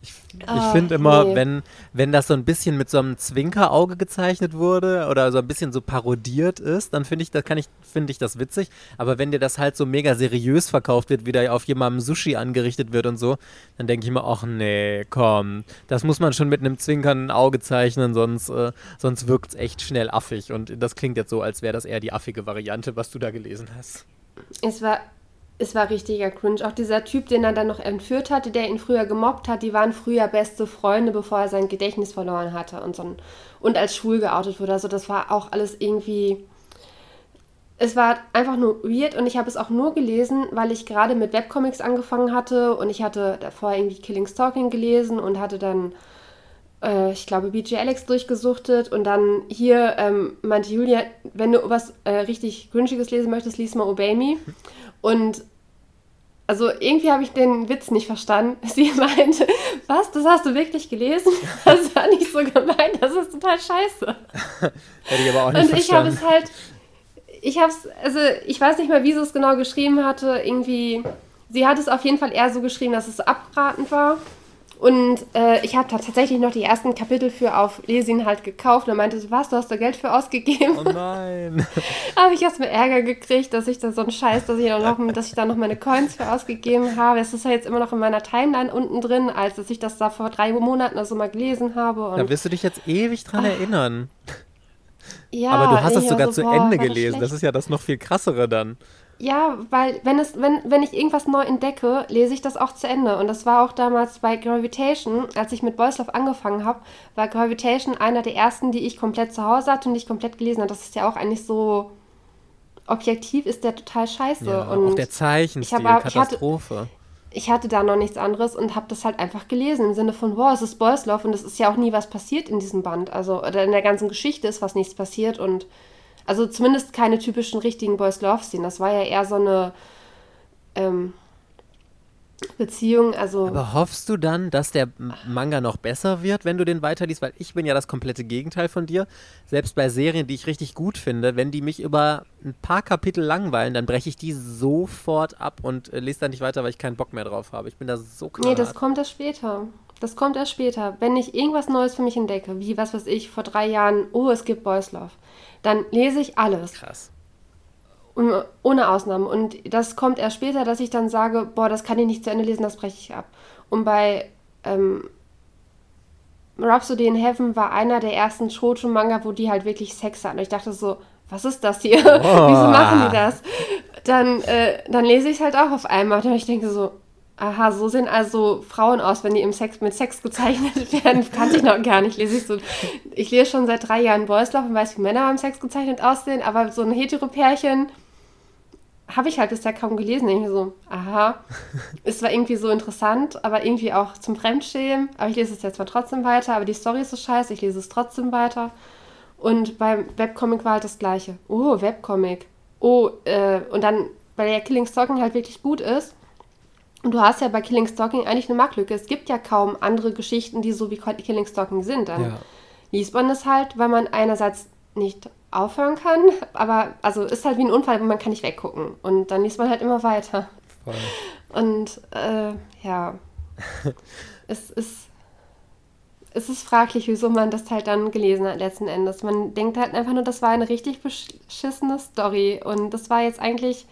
[SPEAKER 1] Ich, ich oh, finde immer, nee. wenn, wenn das so ein bisschen mit so einem Zwinkerauge gezeichnet wurde oder so ein bisschen so parodiert ist, dann finde ich, da kann ich, finde ich das witzig. Aber wenn dir das halt so mega seriös verkauft wird, wie da auf jemandem Sushi angerichtet wird und so, dann denke ich mir, ach nee, komm, das muss man schon mit einem zwinkernden Auge zeichnen, sonst, äh, sonst wirkt es echt schnell affig. Und das klingt jetzt so, als wäre das eher die affige Variante, was du da gelesen hast.
[SPEAKER 2] Es war es war richtiger Cringe. Auch dieser Typ, den er dann noch entführt hatte, der ihn früher gemobbt hat, die waren früher beste Freunde, bevor er sein Gedächtnis verloren hatte und, so und als schwul geoutet wurde. Also das war auch alles irgendwie. Es war einfach nur weird und ich habe es auch nur gelesen, weil ich gerade mit Webcomics angefangen hatte und ich hatte davor irgendwie Killing Stalking gelesen und hatte dann, äh, ich glaube, BJ Alex durchgesuchtet und dann hier ähm, meinte Julia, wenn du was äh, richtig Cringiges lesen möchtest, lies mal Obey Me. Und also irgendwie habe ich den Witz nicht verstanden. Sie meinte, was, das hast du wirklich gelesen? Das war nicht so gemeint, das ist total scheiße.
[SPEAKER 1] Hätte ich aber auch nicht Und
[SPEAKER 2] ich habe es halt, ich habe es, also ich weiß nicht mehr, wie sie es genau geschrieben hatte. Irgendwie, sie hat es auf jeden Fall eher so geschrieben, dass es abratend war. Und äh, ich habe tatsächlich noch die ersten Kapitel für auf Lesin halt gekauft und meinte so, was, du hast da Geld für ausgegeben?
[SPEAKER 1] Oh nein.
[SPEAKER 2] habe ich erstmal Ärger gekriegt, dass ich da so einen Scheiß, dass ich, noch, dass ich da noch meine Coins für ausgegeben habe. Es ist ja jetzt immer noch in meiner Timeline unten drin, als dass ich das da vor drei Monaten also mal gelesen habe.
[SPEAKER 1] da wirst du dich jetzt ewig dran Ach. erinnern. Ja, Aber du hast das sogar so, zu boah, Ende gelesen. Das, das ist ja das noch viel krassere dann.
[SPEAKER 2] Ja, weil wenn es, wenn, wenn ich irgendwas neu entdecke, lese ich das auch zu Ende. Und das war auch damals bei Gravitation, als ich mit Boys Love angefangen habe, war Gravitation einer der ersten, die ich komplett zu Hause hatte und ich komplett gelesen habe. Das ist ja auch eigentlich so objektiv ist der total scheiße. Ja, und
[SPEAKER 1] auch der Zeichenstil, ich hab, Katastrophe.
[SPEAKER 2] Ich hatte, ich hatte da noch nichts anderes und habe das halt einfach gelesen im Sinne von, wow, es ist Boys Love und es ist ja auch nie was passiert in diesem Band. Also oder in der ganzen Geschichte ist was nichts passiert und also zumindest keine typischen richtigen Boys Love Szenen. Das war ja eher so eine ähm, Beziehung. Also
[SPEAKER 1] Aber hoffst du dann, dass der Manga noch besser wird, wenn du den weiterliest? Weil ich bin ja das komplette Gegenteil von dir. Selbst bei Serien, die ich richtig gut finde, wenn die mich über ein paar Kapitel langweilen, dann breche ich die sofort ab und äh, lese dann nicht weiter, weil ich keinen Bock mehr drauf habe. Ich bin da so klar.
[SPEAKER 2] Nee, das kommt erst später. Das kommt erst später. Wenn ich irgendwas Neues für mich entdecke, wie was weiß ich, vor drei Jahren, oh, es gibt Boys Love dann lese ich alles.
[SPEAKER 1] Krass.
[SPEAKER 2] ohne Ausnahme. Und das kommt erst später, dass ich dann sage, boah, das kann ich nicht zu Ende lesen, das breche ich ab. Und bei ähm, Rhapsody in Heaven war einer der ersten Shoujo-Manga, wo die halt wirklich Sex hatten. Und ich dachte so, was ist das hier? Oh. Wieso machen die das? Dann, äh, dann lese ich es halt auch auf einmal. Und ich denke so, Aha, so sehen also Frauen aus, wenn die im Sex mit Sex gezeichnet werden. Kannte ich noch gar nicht. Lese ich, so, ich lese schon seit drei Jahren Boys Love und weiß, wie Männer beim Sex gezeichnet aussehen, aber so ein Heteropärchen habe ich halt bisher kaum gelesen. Irgendwie so, aha. Es war irgendwie so interessant, aber irgendwie auch zum Fremdschämen. Aber ich lese es jetzt mal trotzdem weiter. Aber die Story ist so scheiße, ich lese es trotzdem weiter. Und beim Webcomic war halt das Gleiche. Oh, Webcomic. Oh, äh, und dann, weil der Killing Stalking halt wirklich gut ist, und du hast ja bei Killing Stalking eigentlich eine Marktlücke. Es gibt ja kaum andere Geschichten, die so wie Killing Stalking sind. Dann ja. liest man es halt, weil man einerseits nicht aufhören kann, aber also ist halt wie ein Unfall, man kann nicht weggucken. Und dann liest man halt immer weiter. Voll. Und äh, ja, es ist es ist fraglich, wieso man das halt dann gelesen hat letzten Endes. Man denkt halt einfach nur, das war eine richtig beschissene Story und das war jetzt eigentlich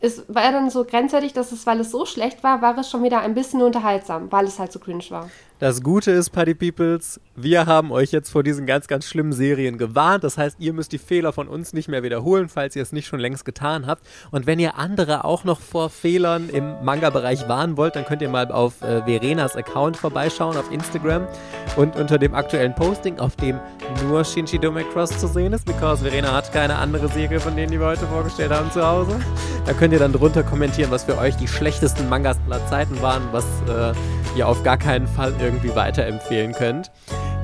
[SPEAKER 2] es war dann so grenzwertig, dass es, weil es so schlecht war, war es schon wieder ein bisschen unterhaltsam, weil es halt so cringe war.
[SPEAKER 1] Das Gute ist, Party Peoples, wir haben euch jetzt vor diesen ganz, ganz schlimmen Serien gewarnt. Das heißt, ihr müsst die Fehler von uns nicht mehr wiederholen, falls ihr es nicht schon längst getan habt. Und wenn ihr andere auch noch vor Fehlern im Manga-Bereich warnen wollt, dann könnt ihr mal auf äh, Verenas Account vorbeischauen auf Instagram und unter dem aktuellen Posting, auf dem nur Shinji Dome Cross zu sehen ist, because Verena hat keine andere Serie von denen, die wir heute vorgestellt haben, zu Hause. Da könnt ihr dann drunter kommentieren, was für euch die schlechtesten Mangas aller Zeiten waren, was äh, ihr auf gar keinen Fall irgendwie weiterempfehlen könnt.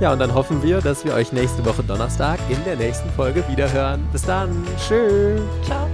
[SPEAKER 1] Ja, und dann hoffen wir, dass wir euch nächste Woche Donnerstag in der nächsten Folge wiederhören. Bis dann. Tschüss.
[SPEAKER 2] Ciao.